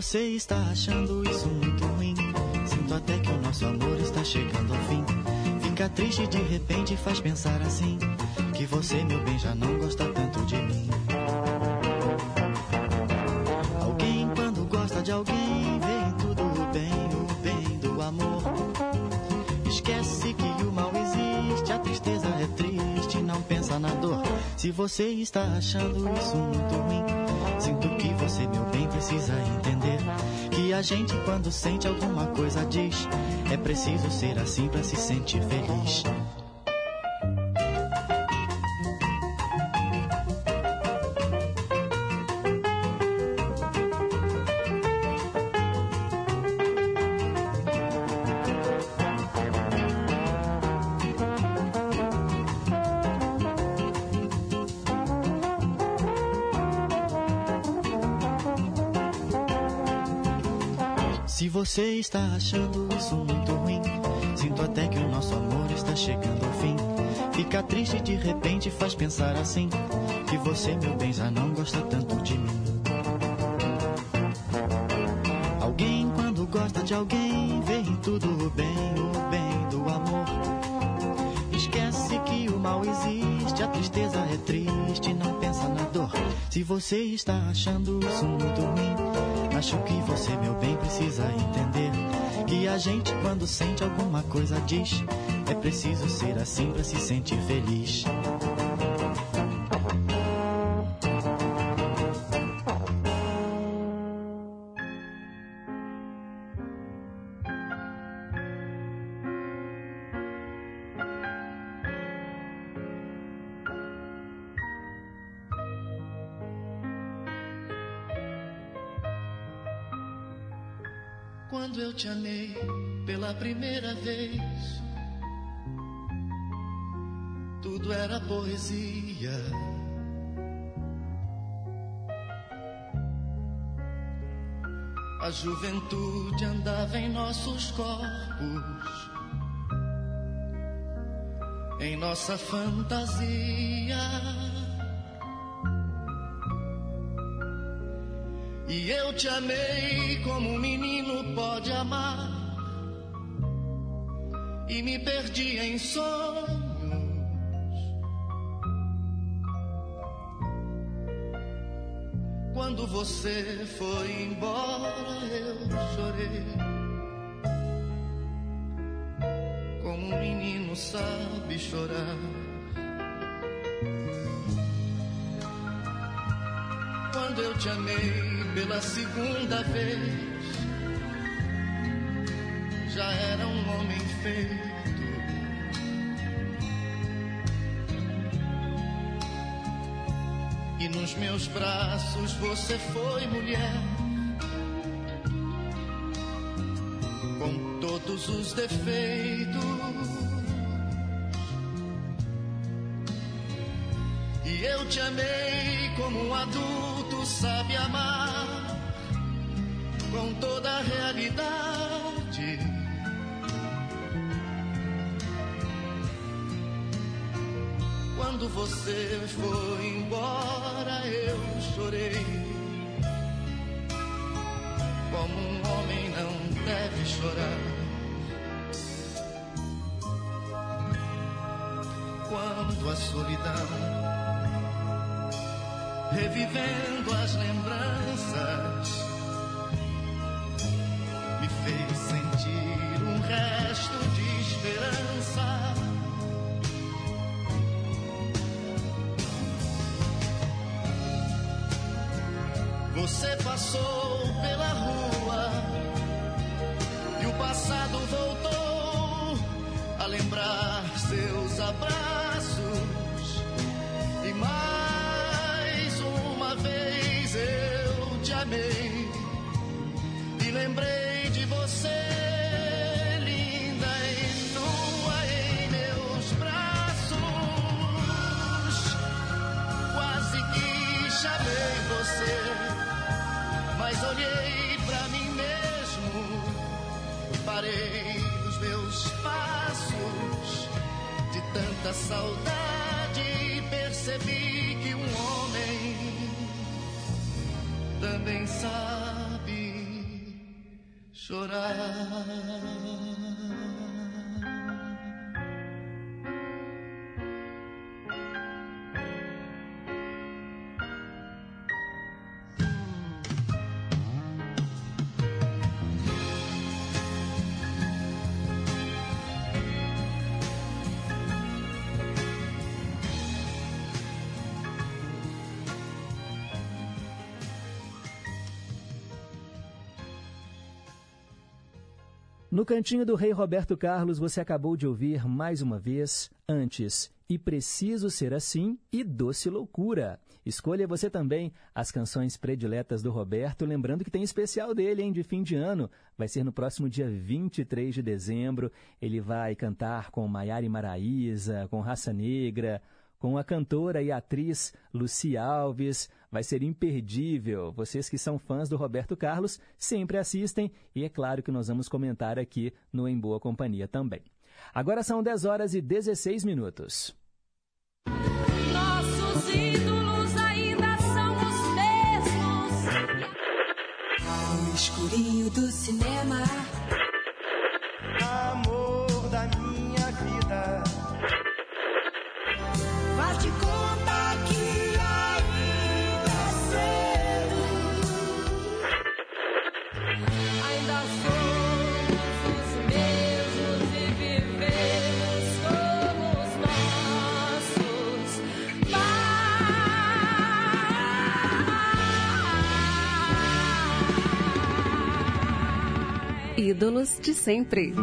você está achando isso muito ruim, sinto até que o nosso amor está chegando ao fim. Fica triste de repente faz pensar assim, que você, meu bem, já não gosta tanto de mim. Alguém, quando gosta de alguém, vê em tudo o bem, o bem do amor. Esquece que o mal existe, a tristeza é triste, não pensa na dor. Se você está achando isso muito ruim, Sinto que você, meu bem, precisa entender a gente, quando sente alguma coisa, diz: é preciso ser assim para se sentir feliz. Você está achando isso muito ruim. Sinto até que o nosso amor está chegando ao fim. Fica triste de repente faz pensar assim. Que você, meu bem, já não gosta tanto de mim. Alguém, quando gosta de alguém, vê em tudo o bem, o bem do amor. Esquece que o mal existe, a tristeza é triste, não pensa na dor. Se você está achando isso muito ruim, acho que você, meu bem, precisa entender que a gente, quando sente alguma coisa, diz: é preciso ser assim para se sentir feliz. Poesia. A juventude andava em nossos corpos, em nossa fantasia. E eu te amei como um menino pode amar. E me perdi em sonhos. Quando você foi embora, eu chorei. Como um menino sabe chorar. Quando eu te amei pela segunda vez, já era um homem feito. Nos meus braços você foi mulher, com todos os defeitos. E eu te amei como um adulto sabe amar, com toda a realidade. Você foi embora, eu chorei. Como um homem não deve chorar. Quando a solidão revivendo as lembranças, me fez sentir um resto de esperança. Você passou pela rua e o passado voltou a lembrar seus abraços No cantinho do Rei Roberto Carlos, você acabou de ouvir mais uma vez, antes, E Preciso Ser Assim e Doce Loucura. Escolha você também as canções prediletas do Roberto, lembrando que tem especial dele, hein, de fim de ano. Vai ser no próximo dia 23 de dezembro. Ele vai cantar com Maiara Maraíza, com Raça Negra, com a cantora e atriz Luci Alves. Vai ser imperdível. Vocês que são fãs do Roberto Carlos sempre assistem e é claro que nós vamos comentar aqui no Em Boa Companhia também. Agora são 10 horas e 16 minutos. Nossos ídolos ainda são os mesmos. No escurinho do cinema. Ídolos de sempre.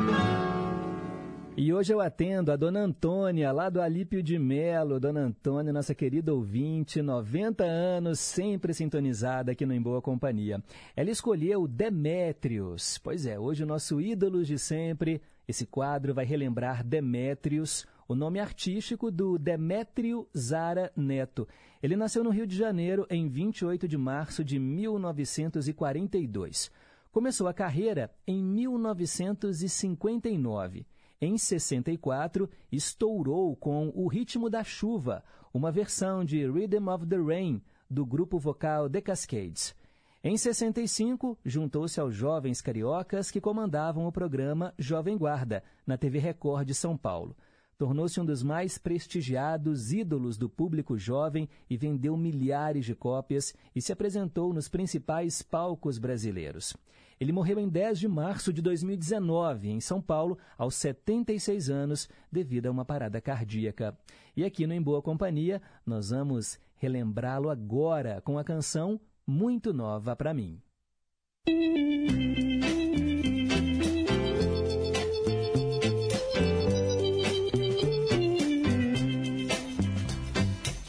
E hoje eu atendo a Dona Antônia, lá do Alípio de Melo. Dona Antônia, nossa querida ouvinte, 90 anos, sempre sintonizada aqui no Em Boa Companhia. Ela escolheu Demétrios. Pois é, hoje o nosso ídolos de sempre, esse quadro vai relembrar Demétrios, o nome artístico do Demétrio Zara Neto. Ele nasceu no Rio de Janeiro em 28 de março de 1942. Começou a carreira em 1959. Em 64, estourou com O Ritmo da Chuva, uma versão de Rhythm of the Rain, do grupo vocal The Cascades. Em 65, juntou-se aos jovens cariocas que comandavam o programa Jovem Guarda, na TV Record de São Paulo. Tornou-se um dos mais prestigiados ídolos do público jovem e vendeu milhares de cópias e se apresentou nos principais palcos brasileiros. Ele morreu em 10 de março de 2019, em São Paulo, aos 76 anos, devido a uma parada cardíaca. E aqui no Em Boa Companhia, nós vamos relembrá-lo agora com a canção Muito Nova para mim.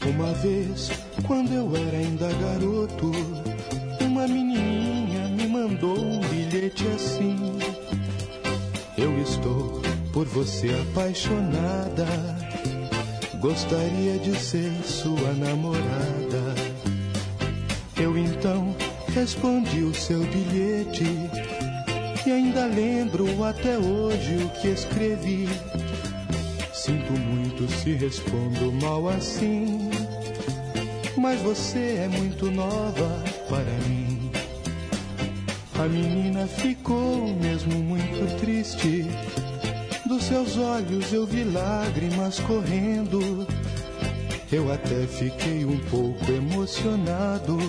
Uma vez, quando eu era ainda garoto, uma menininha me mandou bilhete assim. Eu estou por você apaixonada. Gostaria de ser sua namorada. Eu então respondi o seu bilhete e ainda lembro até hoje o que escrevi. Sinto muito se respondo mal assim, mas você é muito nova para mim. A menina ficou mesmo muito triste. Dos seus olhos eu vi lágrimas correndo. Eu até fiquei um pouco emocionado,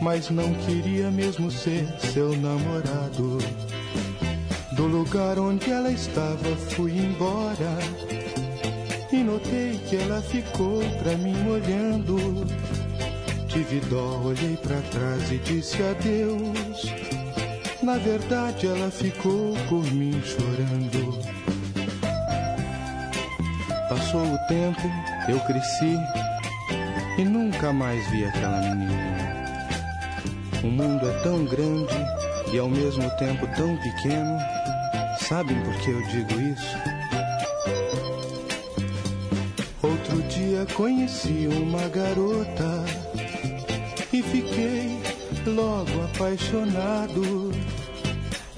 mas não queria mesmo ser seu namorado. Do lugar onde ela estava fui embora e notei que ela ficou pra mim olhando. Tive dó, olhei pra trás e disse adeus. Na verdade, ela ficou por mim chorando. Passou o tempo, eu cresci e nunca mais vi aquela menina. O mundo é tão grande e ao mesmo tempo tão pequeno. Sabem por que eu digo isso? Outro dia conheci uma garota e fiquei logo apaixonado.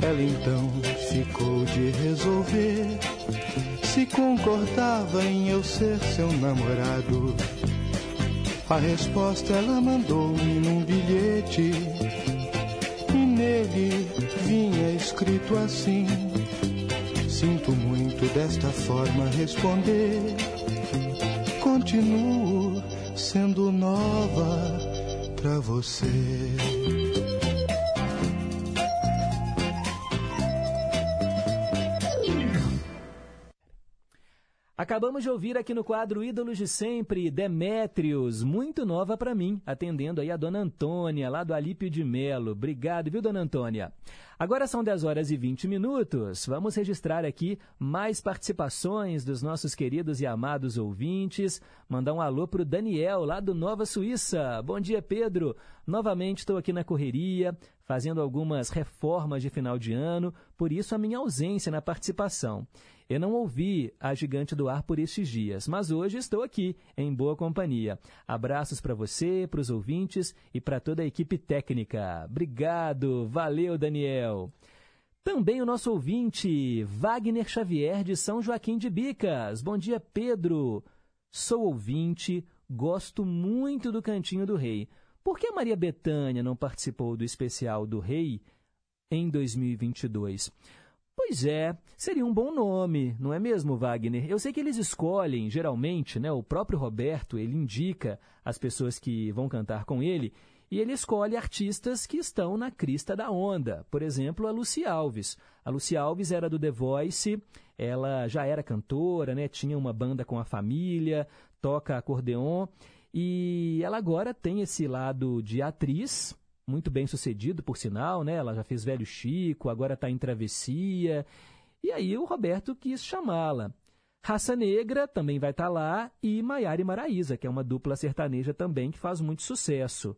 Ela então ficou de resolver se concordava em eu ser seu namorado. A resposta ela mandou-me num bilhete e nele vinha escrito assim: Sinto muito desta forma responder. Continuo sendo nova pra você. Acabamos de ouvir aqui no quadro Ídolos de Sempre, Demétrios, muito nova para mim, atendendo aí a Dona Antônia, lá do Alípio de Melo. Obrigado, viu, Dona Antônia? Agora são 10 horas e 20 minutos. Vamos registrar aqui mais participações dos nossos queridos e amados ouvintes. Mandar um alô pro Daniel, lá do Nova Suíça. Bom dia, Pedro. Novamente estou aqui na correria, fazendo algumas reformas de final de ano, por isso a minha ausência na participação. Eu não ouvi a Gigante do Ar por estes dias, mas hoje estou aqui, em boa companhia. Abraços para você, para os ouvintes e para toda a equipe técnica. Obrigado, valeu, Daniel. Também o nosso ouvinte, Wagner Xavier, de São Joaquim de Bicas. Bom dia, Pedro. Sou ouvinte, gosto muito do Cantinho do Rei. Por que a Maria Bethânia não participou do especial do Rei em 2022? Pois é, seria um bom nome, não é mesmo, Wagner? Eu sei que eles escolhem, geralmente, né? O próprio Roberto, ele indica as pessoas que vão cantar com ele e ele escolhe artistas que estão na crista da onda. Por exemplo, a Lucy Alves. A Lucy Alves era do The Voice, ela já era cantora, né? Tinha uma banda com a família, toca acordeon e ela agora tem esse lado de atriz, muito bem sucedido, por sinal, né? Ela já fez Velho Chico, agora está em Travessia. E aí o Roberto quis chamá-la. Raça Negra também vai estar tá lá e Maiara e Maraísa, que é uma dupla sertaneja também que faz muito sucesso.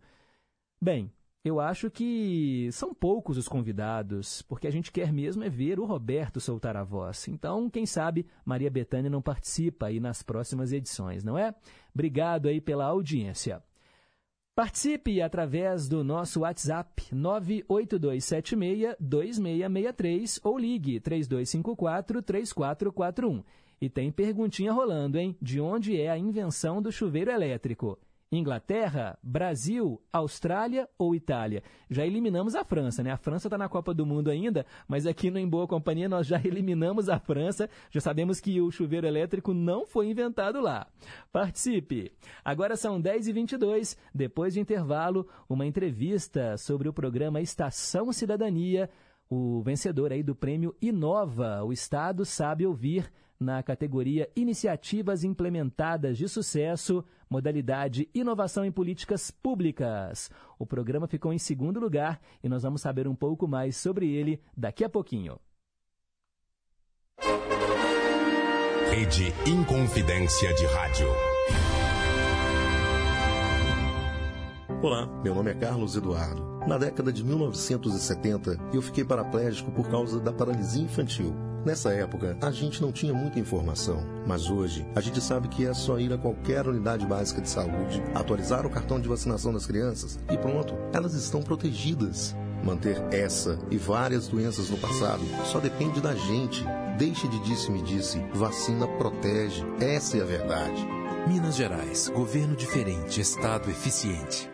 Bem, eu acho que são poucos os convidados, porque a gente quer mesmo é ver o Roberto soltar a voz. Então, quem sabe Maria Bethânia não participa aí nas próximas edições, não é? Obrigado aí pela audiência. Participe através do nosso WhatsApp 982762663 ou ligue 3254-3441. E tem perguntinha rolando, hein? De onde é a invenção do chuveiro elétrico? Inglaterra, Brasil, Austrália ou Itália? Já eliminamos a França, né? A França está na Copa do Mundo ainda, mas aqui no Em Boa Companhia nós já eliminamos a França. Já sabemos que o chuveiro elétrico não foi inventado lá. Participe! Agora são 10h22. Depois de intervalo, uma entrevista sobre o programa Estação Cidadania. O vencedor aí do prêmio Inova, o Estado sabe ouvir na categoria Iniciativas Implementadas de Sucesso, modalidade Inovação em Políticas Públicas. O programa ficou em segundo lugar e nós vamos saber um pouco mais sobre ele daqui a pouquinho. Rede Inconfidência de Rádio. Olá, meu nome é Carlos Eduardo. Na década de 1970, eu fiquei paraplégico por causa da paralisia infantil. Nessa época, a gente não tinha muita informação, mas hoje a gente sabe que é só ir a qualquer unidade básica de saúde, atualizar o cartão de vacinação das crianças e pronto, elas estão protegidas. Manter essa e várias doenças no passado só depende da gente. Deixe de disse-me-disse. Vacina protege. Essa é a verdade. Minas Gerais. Governo diferente. Estado eficiente.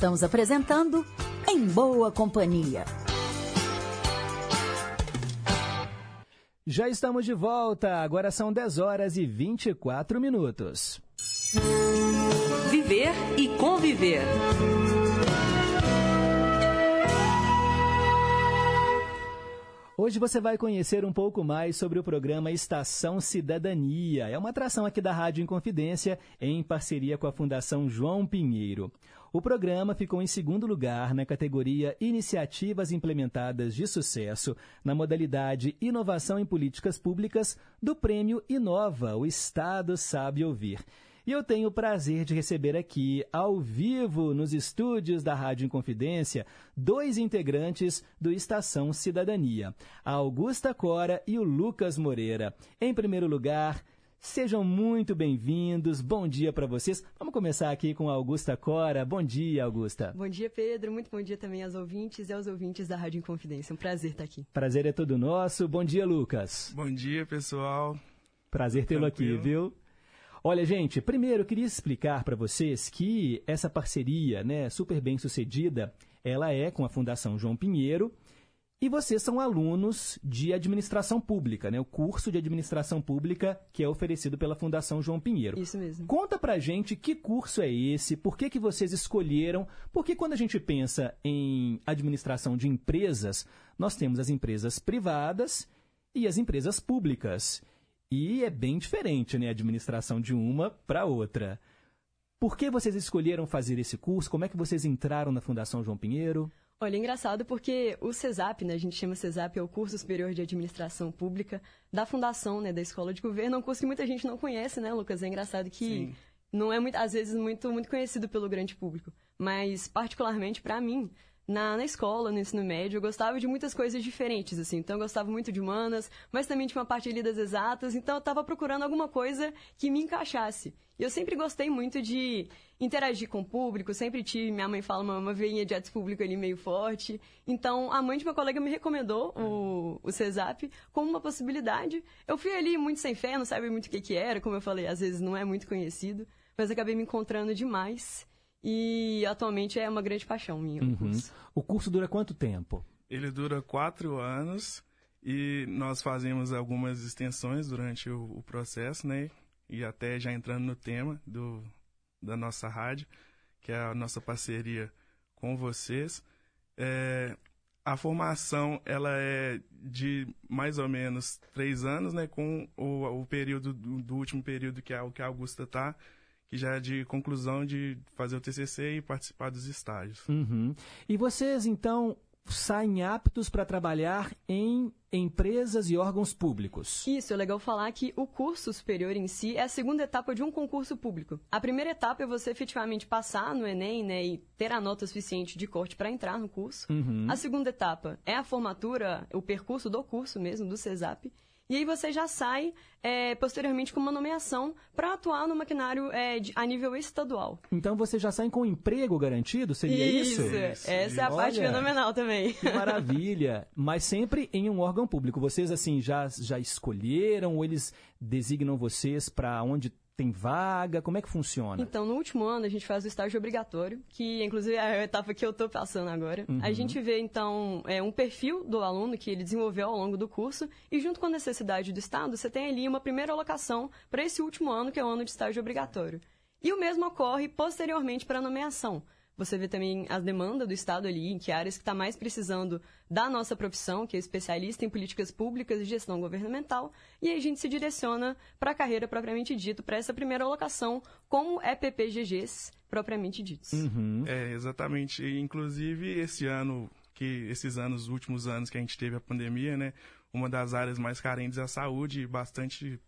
Estamos apresentando Em Boa Companhia. Já estamos de volta, agora são 10 horas e 24 minutos. Viver e conviver. Hoje você vai conhecer um pouco mais sobre o programa Estação Cidadania. É uma atração aqui da Rádio Inconfidência em parceria com a Fundação João Pinheiro. O programa ficou em segundo lugar na categoria Iniciativas Implementadas de Sucesso, na modalidade Inovação em Políticas Públicas do Prêmio Inova, o Estado Sabe Ouvir. E eu tenho o prazer de receber aqui, ao vivo, nos estúdios da Rádio Inconfidência, dois integrantes do Estação Cidadania, a Augusta Cora e o Lucas Moreira. Em primeiro lugar, Sejam muito bem-vindos. Bom dia para vocês. Vamos começar aqui com a Augusta Cora. Bom dia, Augusta. Bom dia, Pedro. Muito bom dia também aos ouvintes e aos ouvintes da Rádio Inconfidência. Um prazer estar aqui. Prazer é todo nosso. Bom dia, Lucas. Bom dia, pessoal. Prazer tê-lo aqui, viu? Olha, gente, primeiro eu queria explicar para vocês que essa parceria, né, super bem sucedida, ela é com a Fundação João Pinheiro e vocês são alunos de administração pública, né? O curso de administração pública que é oferecido pela Fundação João Pinheiro. Isso mesmo. Conta pra gente que curso é esse, por que, que vocês escolheram, porque quando a gente pensa em administração de empresas, nós temos as empresas privadas e as empresas públicas. E é bem diferente, né, a administração de uma para outra. Por que vocês escolheram fazer esse curso? Como é que vocês entraram na Fundação João Pinheiro? Olha, é engraçado porque o CESAP, né, a gente chama CESAP, é o Curso Superior de Administração Pública da Fundação, né, da Escola de Governo, é um curso que muita gente não conhece, né, Lucas? É engraçado que Sim. não é, muito, às vezes, muito, muito conhecido pelo grande público. Mas, particularmente, para mim, na, na escola, no ensino médio, eu gostava de muitas coisas diferentes, assim. Então, eu gostava muito de humanas, mas também tinha uma parte ali das exatas. Então, eu estava procurando alguma coisa que me encaixasse. E eu sempre gostei muito de interagir com o público, sempre tive, minha mãe fala, uma, uma veinha de atos público ali meio forte. Então, a mãe de uma colega me recomendou o, o CESAP como uma possibilidade. Eu fui ali muito sem fé, não sabia muito o que, que era, como eu falei, às vezes não é muito conhecido. mas acabei me encontrando demais e atualmente é uma grande paixão minha. Uhum. O, curso. o curso dura quanto tempo? Ele dura quatro anos e nós fazemos algumas extensões durante o, o processo, né? E até já entrando no tema do, da nossa rádio, que é a nossa parceria com vocês. É, a formação ela é de mais ou menos três anos, né? Com o, o período do, do, último período que é o que a Augusta está, que já é de conclusão de fazer o TCC e participar dos estágios. Uhum. E vocês então saem aptos para trabalhar em empresas e órgãos públicos. Isso, é legal falar que o curso superior em si é a segunda etapa de um concurso público. A primeira etapa é você efetivamente passar no Enem, né, e ter a nota suficiente de corte para entrar no curso. Uhum. A segunda etapa é a formatura, o percurso do curso mesmo, do CESAP. E aí você já sai é, posteriormente com uma nomeação para atuar no maquinário é, de, a nível estadual. Então você já sai com um emprego garantido? Seria isso? Isso, essa é a Olha, parte fenomenal também. Que maravilha! Mas sempre em um órgão público. Vocês, assim, já, já escolheram ou eles designam vocês para onde tem vaga? Como é que funciona? Então, no último ano, a gente faz o estágio obrigatório, que inclusive é a etapa que eu estou passando agora. Uhum. A gente vê, então, é, um perfil do aluno que ele desenvolveu ao longo do curso, e junto com a necessidade do Estado, você tem ali uma primeira alocação para esse último ano, que é o ano de estágio obrigatório. E o mesmo ocorre posteriormente para a nomeação. Você vê também as demandas do Estado ali, em que áreas que está mais precisando da nossa profissão, que é especialista em políticas públicas e gestão governamental, e aí a gente se direciona para a carreira propriamente dita, para essa primeira alocação como EPPGGs propriamente ditos. Uhum. É, exatamente. Inclusive, esse ano, que esses anos, últimos anos que a gente teve a pandemia, né, uma das áreas mais carentes é a saúde, bastante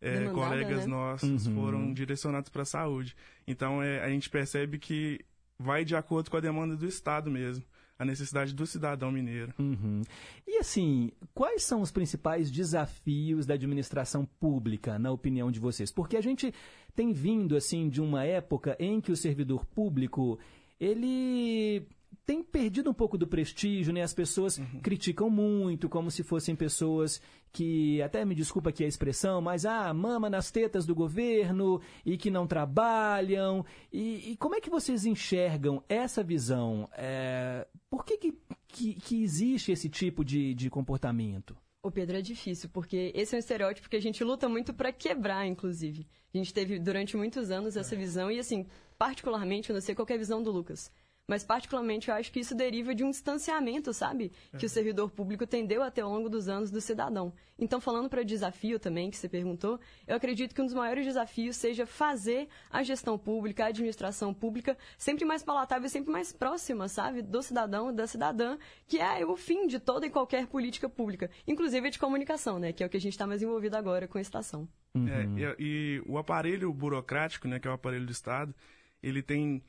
é, colegas né? nossos Uhum. foram direcionados para a saúde. Então, é, a gente percebe que vai de acordo com a demanda do Estado mesmo, a necessidade do cidadão mineiro. Uhum. E assim, quais são os principais desafios da administração pública, na opinião de vocês? Porque a gente tem vindo assim de uma época em que o servidor público ele tem perdido um pouco do prestígio, né? As pessoas criticam muito, como se fossem pessoas que, até me desculpa aqui a expressão, mas ah, mama nas tetas do governo e que não trabalham. E, e como é que vocês enxergam essa visão? É, por que, que, que, que existe esse tipo de, de comportamento? O Pedro é difícil, porque esse é um estereótipo que a gente luta muito para quebrar, inclusive. A gente teve durante muitos anos essa visão, e assim, particularmente, eu não sei qual é a visão do Lucas, mas particularmente eu acho que isso deriva de um distanciamento, sabe? Que o servidor público tendeu a ter ao longo dos anos do cidadão. Então, falando para desafio também, que você perguntou, eu acredito que um dos maiores desafios seja fazer a gestão pública, a administração pública, sempre mais palatável e sempre mais próxima, sabe? Do cidadão e da cidadã, que é o fim de toda e qualquer política pública, inclusive a de comunicação, né? Que é o que a gente está mais envolvido agora com a estação. É, e, e o aparelho burocrático, né, que é o aparelho do Estado, ele tem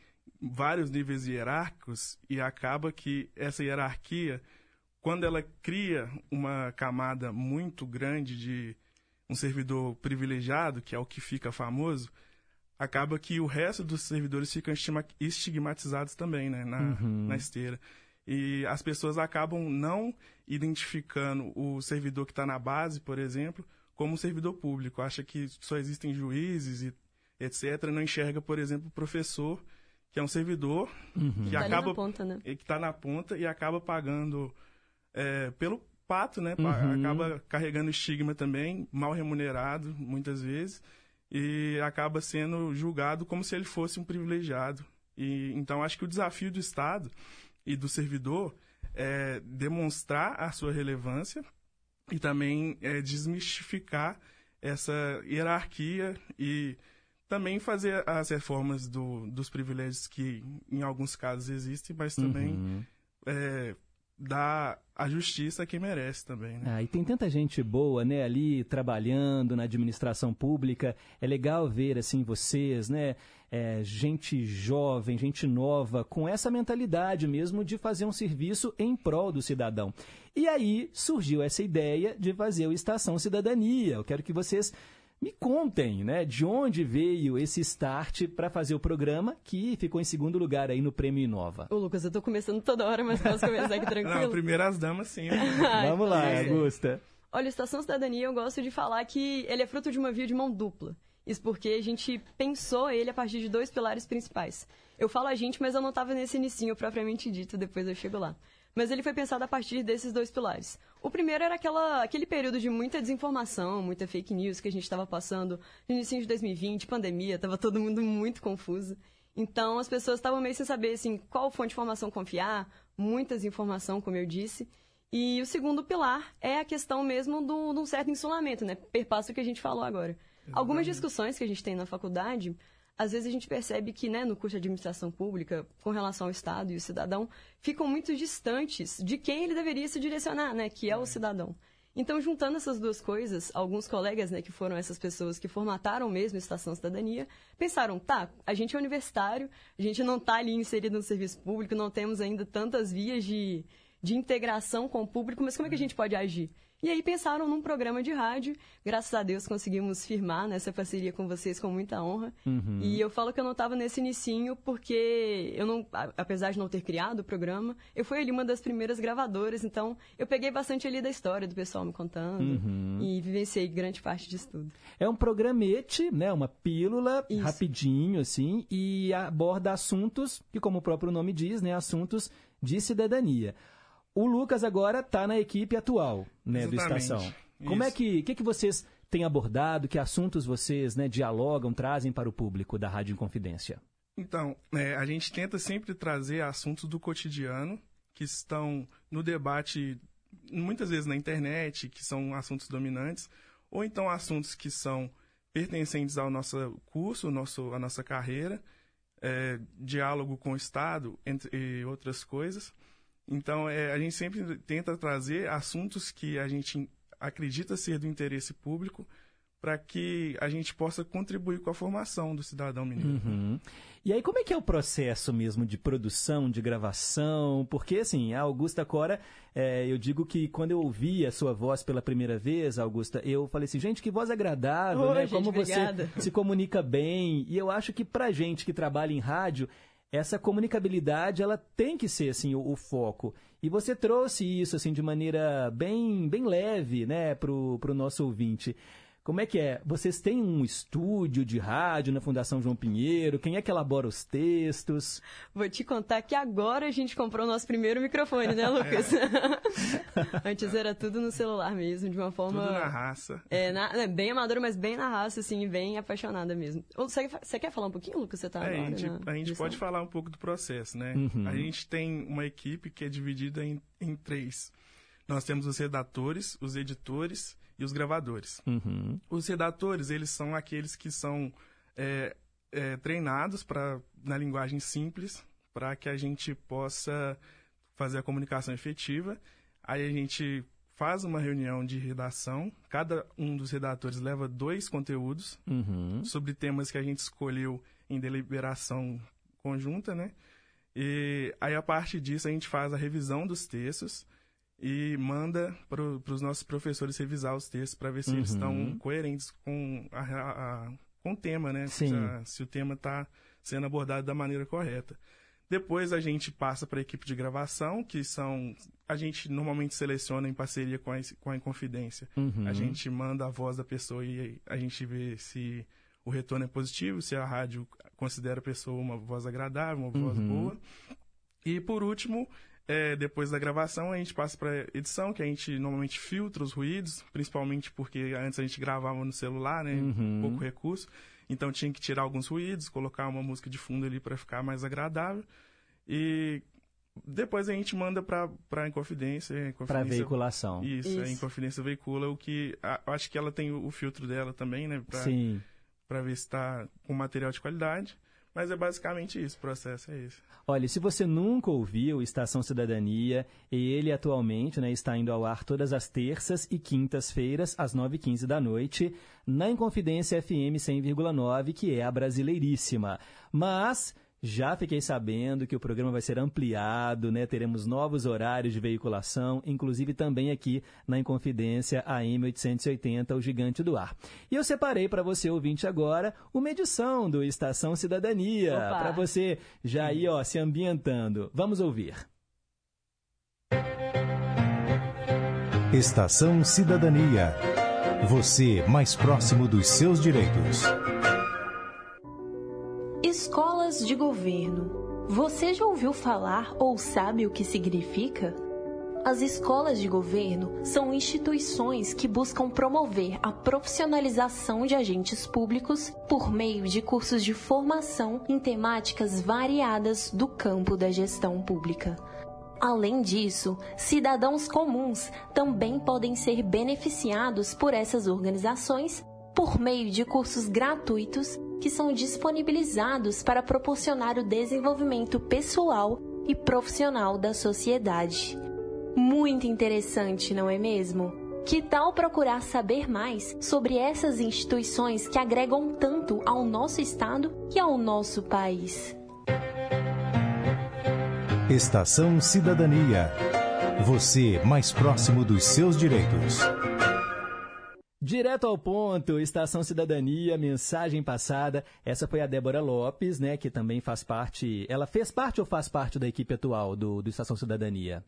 vários níveis hierárquicos e acaba que essa hierarquia, quando ela cria uma camada muito grande de um servidor privilegiado, que é o que fica famoso, acaba que o resto dos servidores ficam estigma- estigmatizados também, né, na, Uhum. na esteira. E as pessoas acabam não identificando o servidor que está na base, por exemplo, como um servidor público. Acha que só existem juízes e etc. Não enxerga, por exemplo, o professor, que é um servidor Uhum. que Tá acaba na ponta, né? e que está na ponta e acaba pagando é, pelo pato, né? Uhum. Acaba carregando estigma também, mal remunerado muitas vezes e acaba sendo julgado como se ele fosse um privilegiado. E então acho que o desafio do Estado e do servidor é demonstrar a sua relevância e também é, desmistificar essa hierarquia e também fazer as reformas do, dos privilégios que em alguns casos existem, mas também Uhum. é, dar a justiça a quem merece também, né? Ah, e tem tanta gente boa, né, ali trabalhando na administração pública. É legal ver assim vocês, né, é, gente jovem, gente nova, com essa mentalidade mesmo de fazer um serviço em prol do cidadão. E aí surgiu essa ideia de fazer o Estação Cidadania. Eu quero que vocês me contem, né, de onde veio esse start para fazer o programa que ficou em segundo lugar aí no Prêmio Inova. Ô, Lucas, eu tô começando toda hora, mas posso começar aqui tranquilo? Não, primeiro as damas sim. Ai, Vamos lá, pois é. Augusta. Olha, Estação Cidadania, eu gosto de falar que ele é fruto de uma via de mão dupla. Isso porque a gente pensou ele a partir de dois pilares principais. Eu falo a gente, mas eu não estava nesse inicinho propriamente dito, depois eu chego lá. Mas ele foi pensado a partir desses dois pilares. O primeiro era aquela, aquele período de muita desinformação, muita fake news que a gente estava passando no início de 2020, pandemia, estava todo mundo muito confuso. Então as pessoas estavam meio sem saber assim, qual fonte de informação confiar, muita desinformação, como eu disse. E o segundo pilar é a questão mesmo do, de um certo insulamento, né? Perpassa o que a gente falou agora. Algumas discussões que a gente tem na faculdade às vezes a gente percebe que, né, no curso de administração pública, com relação ao Estado e o cidadão, ficam muito distantes de quem ele deveria se direcionar, né, que é o cidadão. Então, juntando essas duas coisas, alguns colegas, né, que foram essas pessoas que formataram mesmo a Estação Cidadania, pensaram, tá, a gente é universitário, a gente não está ali inserido no serviço público, não temos ainda tantas vias de, de integração com o público, mas como é que a gente pode agir? E aí pensaram num programa de rádio. Graças a Deus conseguimos firmar nessa parceria com vocês com muita honra. Uhum. E eu falo que eu não estava nesse inicinho porque eu não, apesar de não ter criado o programa, eu fui ali uma das primeiras gravadoras, então eu peguei bastante ali da história do pessoal me contando uhum. e vivenciei grande parte disso tudo. É um programete, né, uma pílula Isso. rapidinho assim e aborda assuntos que como o próprio nome diz, né, assuntos de cidadania. O Lucas agora está na equipe atual né, do Estação. Como é Isso. é que, que, que vocês têm abordado, que assuntos vocês né, dialogam, trazem para o público da Rádio Inconfidência? Então, é, a gente tenta sempre trazer assuntos do cotidiano que estão no debate, muitas vezes na internet, que são assuntos dominantes, ou então assuntos que são pertencentes ao nosso curso, nosso, a nossa carreira, é, diálogo com o Estado, entre outras coisas. Então, é, a gente sempre tenta trazer assuntos que a gente acredita ser do interesse público para que a gente possa contribuir com a formação do cidadão mineiro. Uhum. E aí, como é que é o processo mesmo de produção, de gravação? Porque, assim, a Augusta Cora, é, eu digo que quando eu ouvi a sua voz pela primeira vez, Augusta, eu falei assim, gente, que voz agradável, Ô, né? Gente, como obrigada. você se comunica bem. E eu acho que pra gente que trabalha em rádio, essa comunicabilidade ela tem que ser assim o, o, foco. E você trouxe isso assim de maneira bem bem leve né para o nosso ouvinte como é que é? Vocês têm um estúdio de rádio na Fundação João Pinheiro? Quem é que elabora os textos? Vou te contar que agora a gente comprou o nosso primeiro microfone, né, Lucas? É. Antes era tudo no celular mesmo, de uma forma. Tudo na raça. É, na, é bem amadora, mas bem na raça, assim, bem apaixonada mesmo. Você, você quer falar um pouquinho, Lucas? Você tá é, agora, a gente, a gente pode falar um pouco do processo, né? Uhum. A gente tem uma equipe que é dividida em, em três. Nós temos os redatores, os editores e os gravadores. Uhum. Os redatores, eles são aqueles que são é, é, treinados para na linguagem simples para que a gente possa fazer a comunicação efetiva. Aí a gente faz uma reunião de redação. Cada um dos redatores leva dois conteúdos uhum. sobre temas que a gente escolheu em deliberação conjunta, né? E aí, a partir disso, a gente faz a revisão dos textos e manda para os nossos professores revisar os textos para ver se uhum. eles estão coerentes com, a, a, com o tema, né? Se, se, o tema está sendo abordado da maneira correta. Depois a gente passa para a equipe de gravação, que são. A gente normalmente seleciona em parceria com a, com a Inconfidência. Uhum. A gente manda a voz da pessoa e a gente vê se o retorno é positivo, se a rádio considera a pessoa uma voz agradável, uma voz uhum. boa. E por último, é, depois da gravação, a gente passa para edição, que a gente normalmente filtra os ruídos, principalmente porque antes a gente gravava no celular, né? Uhum. Pouco recurso. Então tinha que tirar alguns ruídos, colocar uma música de fundo ali para ficar mais agradável. E depois a gente manda para a Inconfidência. Para veiculação. Isso, Isso, a Inconfidência veicula o que. A, acho que ela tem o, o filtro dela também, né? Pra, Sim. Para ver se está com material de qualidade. Mas é basicamente isso, o processo é esse. Olha, se você nunca ouviu Estação Cidadania, ele atualmente né, está indo ao ar todas as terças e quintas-feiras, às 9h15 da noite, na Inconfidência FM 100,9, que é a brasileiríssima. Mas já fiquei sabendo que o programa vai ser ampliado, né? Teremos novos horários de veiculação, inclusive também aqui na Inconfidência AM 880, o Gigante do Ar. E eu separei para você ouvinte agora uma edição do Estação Cidadania, para você já ir ó, se ambientando. Vamos ouvir. Estação Cidadania. Você mais próximo dos seus direitos. Escolas de governo. Você já ouviu falar ou sabe o que significa? As escolas de governo são instituições que buscam promover a profissionalização de agentes públicos por meio de cursos de formação em temáticas variadas do campo da gestão pública. Além disso, cidadãos comuns também podem ser beneficiados por essas organizações por meio de cursos gratuitos que são disponibilizados para proporcionar o desenvolvimento pessoal e profissional da sociedade. Muito interessante, não é mesmo? Que tal procurar saber mais sobre essas instituições que agregam tanto ao nosso estado e ao nosso país? Estação Cidadania. Você mais próximo dos seus direitos. Direto ao ponto, Estação Cidadania, mensagem passada. Essa foi a Débora Lopes, né, que também faz parte. Ela fez parte ou faz parte da equipe atual do, do Estação Cidadania?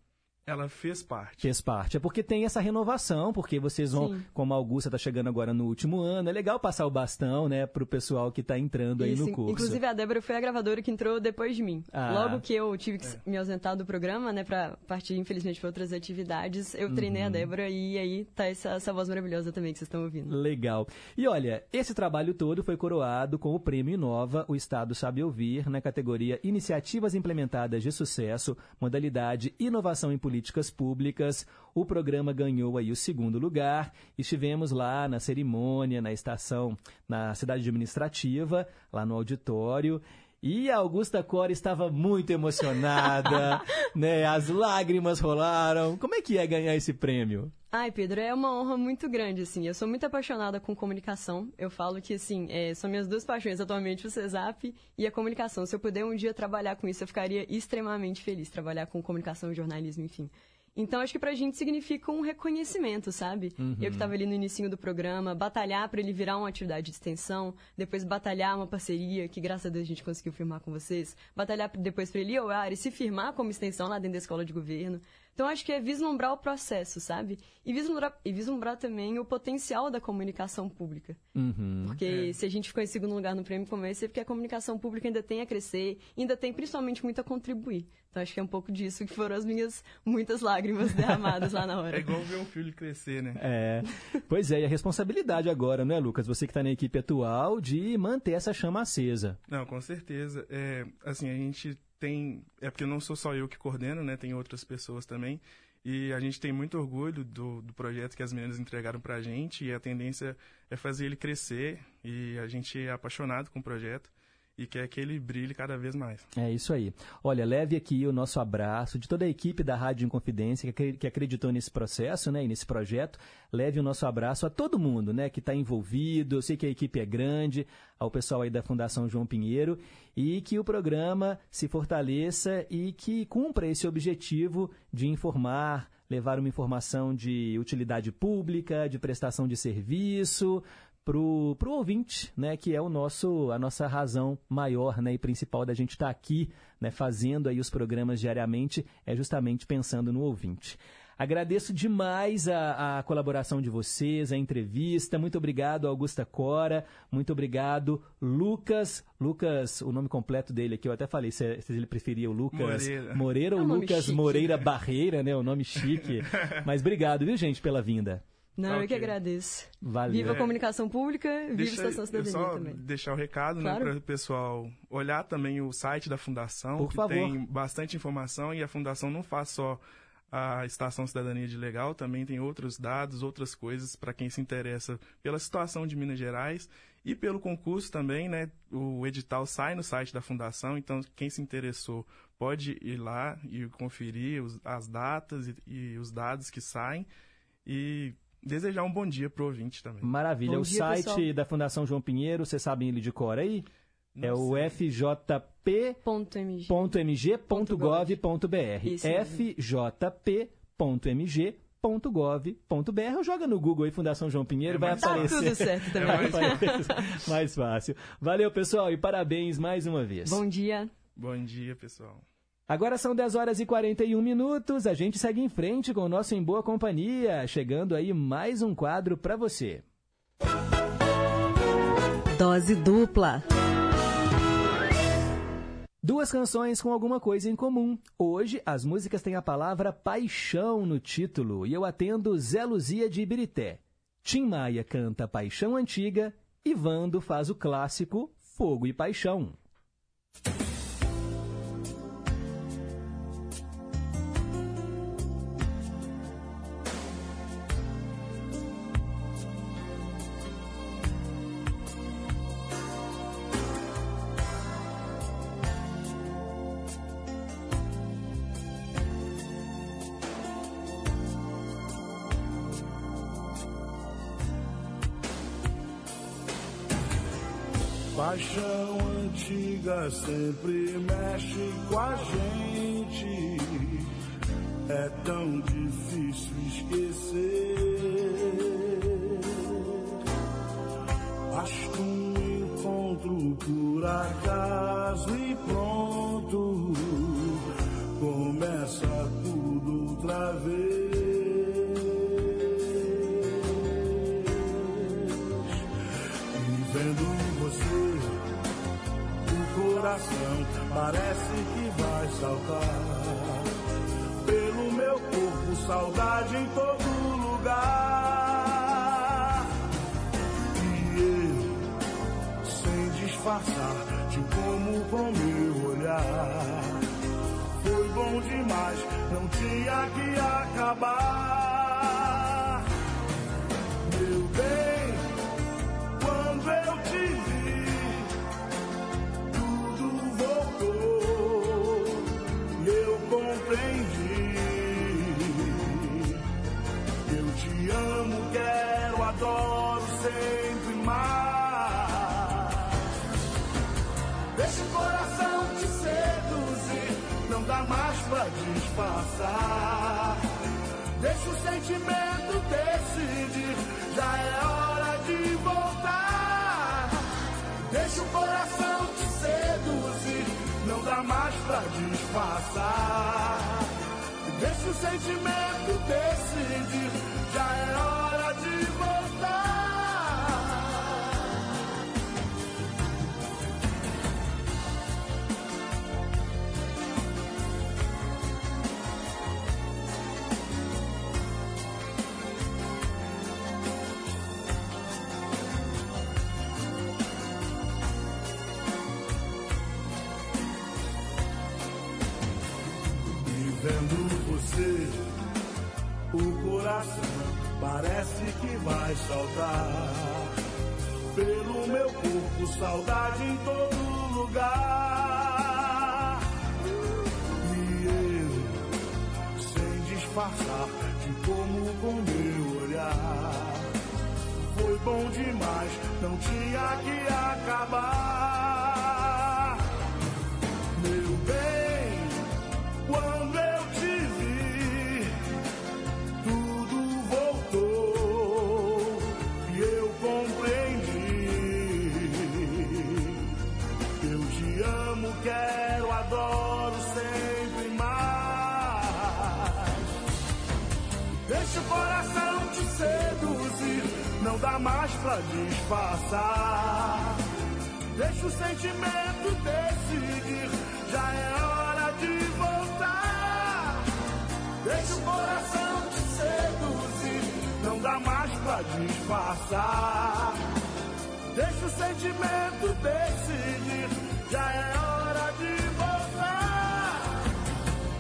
Ela fez parte. Fez parte. É porque tem essa renovação, porque vocês vão, Sim. como a Augusta está chegando agora no último ano, é legal passar o bastão, né, pro pessoal que está entrando Isso. aí no curso. Inclusive, a Débora foi a gravadora que entrou depois de mim. Ah. Logo que eu tive que é. me ausentar do programa, né, para partir, infelizmente, para outras atividades, eu treinei uhum. a Débora e aí tá essa, essa voz maravilhosa também que vocês estão ouvindo. Legal. E olha, esse trabalho todo foi coroado com o Prêmio Inova, o Estado Sabe Ouvir, na categoria Iniciativas Implementadas de Sucesso, modalidade Inovação em Políticas Públicas. O programa ganhou aí o segundo lugar. Estivemos lá na cerimônia, na estação, na cidade administrativa, lá no auditório. E a Augusta Cora estava muito emocionada, né? As lágrimas rolaram. Como é que é ganhar esse prêmio? Ai, Pedro, é uma honra muito grande, assim. Eu sou muito apaixonada com comunicação. Eu falo que, assim, é, são minhas duas paixões atualmente, o CESAP e a comunicação. Se eu puder um dia trabalhar com isso, eu ficaria extremamente feliz. Trabalhar com comunicação jornalismo, enfim. Então, acho que pra gente significa um reconhecimento, sabe? Uhum. Eu que estava ali no início do programa, batalhar para ele virar uma atividade de extensão, depois batalhar uma parceria, que graças a Deus a gente conseguiu firmar com vocês, batalhar depois para ele, ou e se firmar como extensão lá dentro da escola de governo. Então, acho que é vislumbrar o processo, sabe? E vislumbrar, e vislumbrar também o potencial da comunicação pública. Uhum. Porque é. se a gente ficou em segundo lugar no prêmio como esse, é porque a comunicação pública ainda tem a crescer, ainda tem principalmente muito a contribuir. Então, acho que é um pouco disso que foram as minhas muitas lágrimas derramadas lá na hora. É igual ver um filho crescer, né? É. Pois é, e a responsabilidade agora, né, Lucas? Você que está na equipe atual, de manter essa chama acesa. Não, com certeza. É, assim, a gente tem. É porque não sou só eu que coordeno, né? Tem outras pessoas também. E a gente tem muito orgulho do, do projeto que as meninas entregaram para a gente. E a tendência é fazer ele crescer. E a gente é apaixonado com o projeto e quer que ele brilhe cada vez mais. É isso aí. Olha, leve aqui o nosso abraço de toda a equipe da Rádio Inconfidência que acreditou nesse processo, né, e nesse projeto. Leve o nosso abraço a todo mundo, né, que está envolvido. Eu sei que a equipe é grande, ao pessoal aí da Fundação João Pinheiro e que o programa se fortaleça e que cumpra esse objetivo de informar, levar uma informação de utilidade pública, de prestação de serviço, pro, pro ouvinte, né, que é o nosso a nossa razão maior, né, e principal da gente estar tá aqui, né, fazendo aí os programas diariamente, é justamente pensando no ouvinte. Agradeço demais a, a, colaboração de vocês, a entrevista. Muito obrigado, Augusta Cora. Muito obrigado, Lucas. Lucas, o nome completo dele aqui, eu até falei se, se ele preferia o Lucas Moreira, Moreira ou é Lucas chique. Moreira Barreira, né? O nome chique. Mas obrigado, viu, gente, pela vinda. Não, okay. eu que agradeço. Valeu. Viva a comunicação pública, viva Deixa, a Estação Cidadania só também. deixar o recado né, claro. né, para o pessoal olhar também o site da Fundação, Por que favor. tem bastante informação e a Fundação não faz só a Estação Cidadania de Legal, também tem outros dados, outras coisas para quem se interessa pela situação de Minas Gerais e pelo concurso também, né? O edital sai no site da Fundação, então quem se interessou pode ir lá e conferir os, as datas e, e os dados que saem. E desejar um bom dia pro ouvinte também. Maravilha. Bom o dia, site pessoal. da Fundação João Pinheiro, vocês sabem ele de cor aí? Não é o fjp.mg.gov.br. fjp.mg.gov.br ou joga no Google aí Fundação João Pinheiro, É vai mais aparecer. Tudo certo também. É mais mais fácil. Valeu, pessoal, e parabéns mais uma vez. Bom dia. Bom dia, pessoal. Agora são 10 horas e 41 minutos. A gente segue em frente com o nosso Em Boa Companhia. Chegando aí mais um quadro para você. Dose dupla. Duas canções com alguma coisa em comum. Hoje, as músicas têm a palavra paixão no título e eu atendo Zé Luzia de Ibirité. Tim Maia canta Paixão Antiga e Vando faz o clássico Fogo e Paixão. Paixão antiga sempre mexe com a gente. É tão difícil esquecer. Basta um encontro por acaso meu corpo, saudade em todo lugar. E eu, sem disfarçar, de como com meu olhar. Foi bom demais, não tinha que acabar. Mais pra disfarçar. Deixa o sentimento decidir, já é hora de voltar. Deixa o coração te seduzir, não dá mais pra disfarçar. Deixa o sentimento decidir, já é hora de voltar.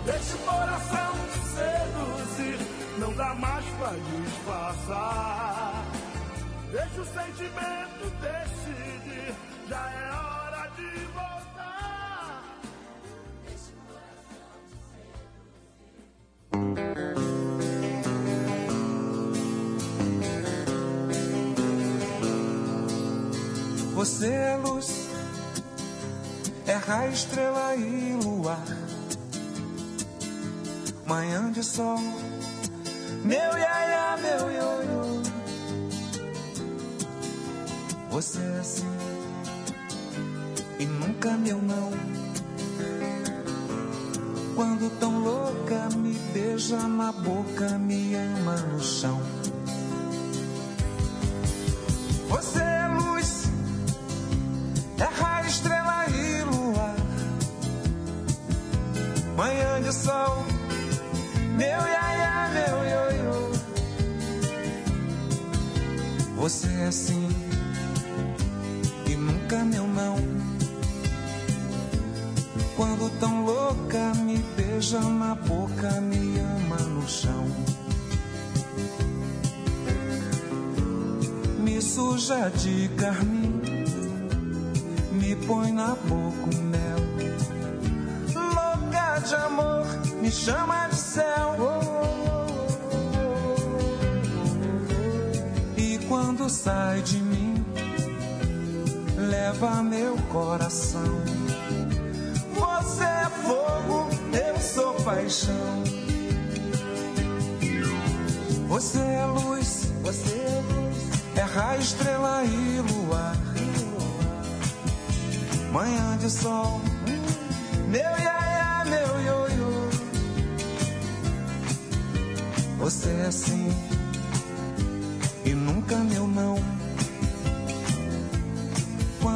Deixa o coração te seduzir, não dá mais pra disfarçar. Deixa o sentimento decidir, já é hora de voltar. Você é luz, é raio, estrela e luar. Manhã de sol, meu iaia, meu ioiô. Você é assim e nunca meu não. Quando tão louca, me beija na boca, me ama no chão. Você é luz, é raio, estrela e luar. sol. Meu iaia, meu ioiô. Você é assim meu não. Quando tão louca me beija na boca, me ama no chão. Me suja de carmim, me põe na boca um mel. Louca de amor, me chama de céu. E quando sai de leva meu coração. Você é fogo, eu sou paixão. Você é luz, você é luz, é raio, estrela e luar. Manhã de sol, meu iaia, meu ioiô. Você é assim e nunca meu não.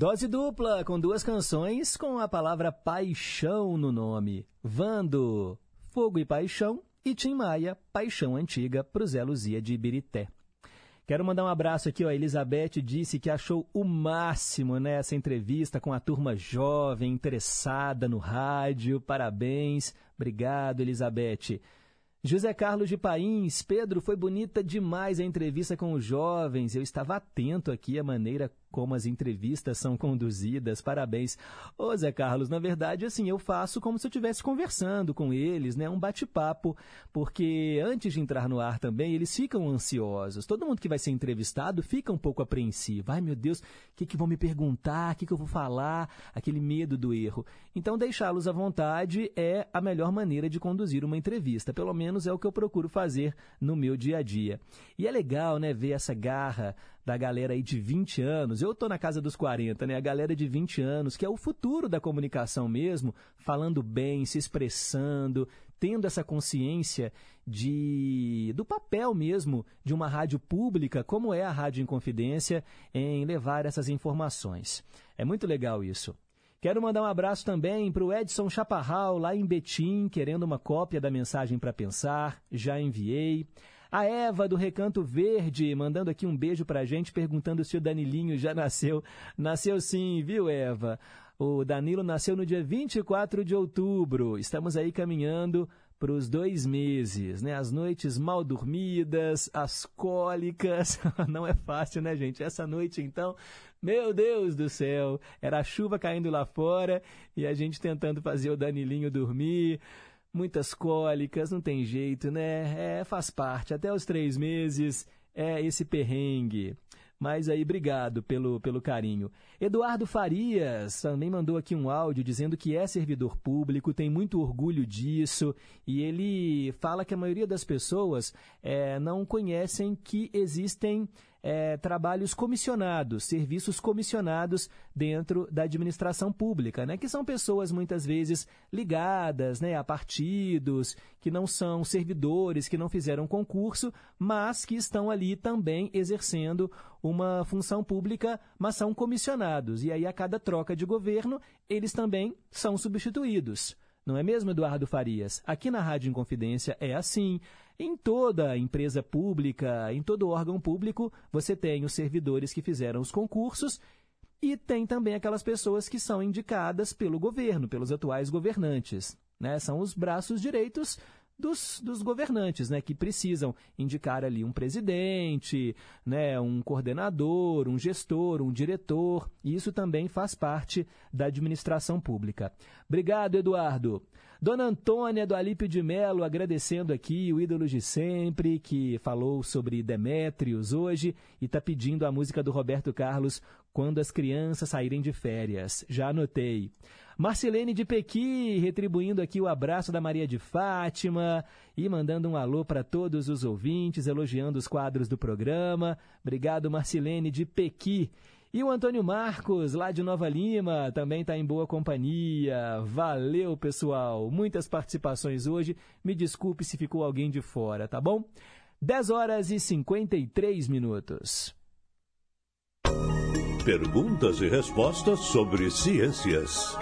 Dose dupla com duas canções com a palavra paixão no nome. Vando, Fogo e Paixão e Tim Maia, Paixão Antiga, pro Zé Luzia de Ibirité. Quero mandar um abraço aqui, ó. Elizabeth disse que achou o máximo nessa entrevista com a turma jovem, interessada no rádio. Parabéns. Obrigado, Elizabeth. José Carlos de Pains, Pedro, foi bonita demais a entrevista com os jovens. Eu estava atento aqui à maneira como as entrevistas são conduzidas. Parabéns. Ô, Zé Carlos, na verdade, assim, eu faço como se eu estivesse conversando com eles, né? Um bate-papo, porque antes de entrar no ar também, eles ficam ansiosos. Todo mundo que vai ser entrevistado fica um pouco apreensivo. Ai, meu Deus, o que, que vão me perguntar? O que, que eu vou falar? Aquele medo do erro. Então, deixá-los à vontade é a melhor maneira de conduzir uma entrevista. Pelo menos é o que eu procuro fazer no meu dia a dia. E é legal, né, ver essa garra da galera aí de 20 anos. Eu tô na casa dos 40, né? A galera de 20 anos, que é o futuro da comunicação mesmo, falando bem, se expressando, tendo essa consciência de do papel mesmo de uma rádio pública, como é a Rádio Inconfidência, em levar essas informações. É muito legal isso. Quero mandar um abraço também para o Edson Chaparral, lá em Betim, querendo uma cópia da mensagem para pensar. Já enviei. A Eva do Recanto Verde, mandando aqui um beijo pra gente, perguntando se o Danilinho já nasceu. Nasceu sim, viu, Eva? O Danilo nasceu no dia 24 de outubro. Estamos aí caminhando para os dois meses, né? As noites mal dormidas, as cólicas. Não é fácil, né, gente? Essa noite, então, meu Deus do céu, era a chuva caindo lá fora e a gente tentando fazer o Danilinho dormir muitas cólicas, não tem jeito, né? É, faz parte. Até os três meses é esse perrengue. Mas aí, obrigado pelo, pelo carinho. Eduardo Farias também mandou aqui um áudio dizendo que é servidor público, tem muito orgulho disso, e ele fala que a maioria das pessoas é, não conhecem que existem é, trabalhos comissionados, serviços comissionados dentro da administração pública, né? que são pessoas muitas vezes ligadas né, a partidos, que não são servidores, que não fizeram concurso, mas que estão ali também exercendo uma função pública, mas são comissionados. E aí, a cada troca de governo, eles também são substituídos. Não é mesmo, Eduardo Farias? Aqui na Rádio Inconfidência é assim. Em toda empresa pública, em todo órgão público, você tem os servidores que fizeram os concursos e tem também aquelas pessoas que são indicadas pelo governo, pelos atuais governantes. Né? São os braços direitos dos, dos, governantes, né, que precisam indicar ali um presidente, né, um coordenador, um gestor, um diretor, e isso também faz parte da administração pública. Obrigado, Eduardo. Dona Antônia do Alípio de Melo agradecendo aqui o ídolo de sempre, que falou sobre Demétrios hoje e está pedindo a música do Roberto Carlos quando as crianças saírem de férias. Já anotei. Marcelene de Pequi, retribuindo aqui o abraço da Maria de Fátima e mandando um alô para todos os ouvintes, elogiando os quadros do programa. Obrigado, Marcelene de Pequi. E o Antônio Marcos, lá de Nova Lima, também está em boa companhia. Valeu, pessoal. Muitas participações hoje. Me desculpe se ficou alguém de fora, tá bom? 10 horas e 53 minutos. Perguntas e respostas sobre ciências.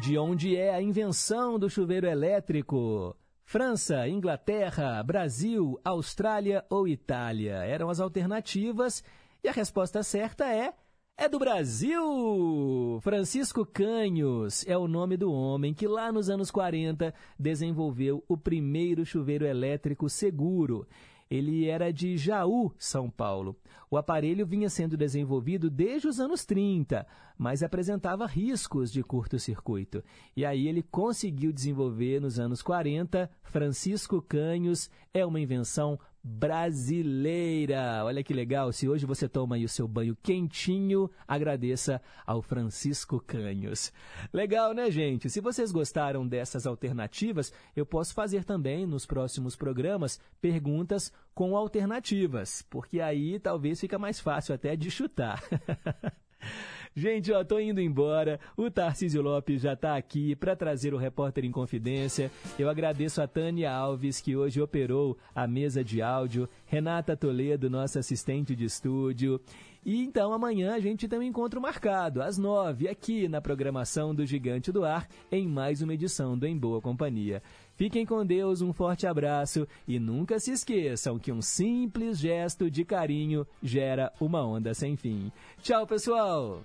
De onde é a invenção do chuveiro elétrico? França, Inglaterra, Brasil, Austrália ou Itália? Eram as alternativas e a resposta certa é é do Brasil! Francisco Canhos é o nome do homem que lá nos anos 40 desenvolveu o primeiro chuveiro elétrico seguro. Ele era de Jaú, São Paulo. O aparelho vinha sendo desenvolvido desde os anos 30, mas apresentava riscos de curto-circuito. E aí ele conseguiu desenvolver nos anos 40. Francisco Canhos é uma invenção brasileira. Olha que legal, se hoje você toma o seu banho quentinho, agradeça ao Francisco Canhos. Legal, né, gente? Se vocês gostaram dessas alternativas, eu posso fazer também nos próximos programas perguntas com alternativas, porque aí talvez fica mais fácil até de chutar. Gente, ó, tô indo embora. O Tarcísio Lopes já está aqui para trazer o repórter em confidência. Eu agradeço a Tânia Alves, que hoje operou a mesa de áudio, Renata Toledo, nossa assistente de estúdio. E então amanhã a gente tem um encontro marcado, às nove, aqui na programação do Gigante do Ar, em mais uma edição do Em Boa Companhia. Fiquem com Deus, um forte abraço e nunca se esqueçam que um simples gesto de carinho gera uma onda sem fim. Tchau, pessoal!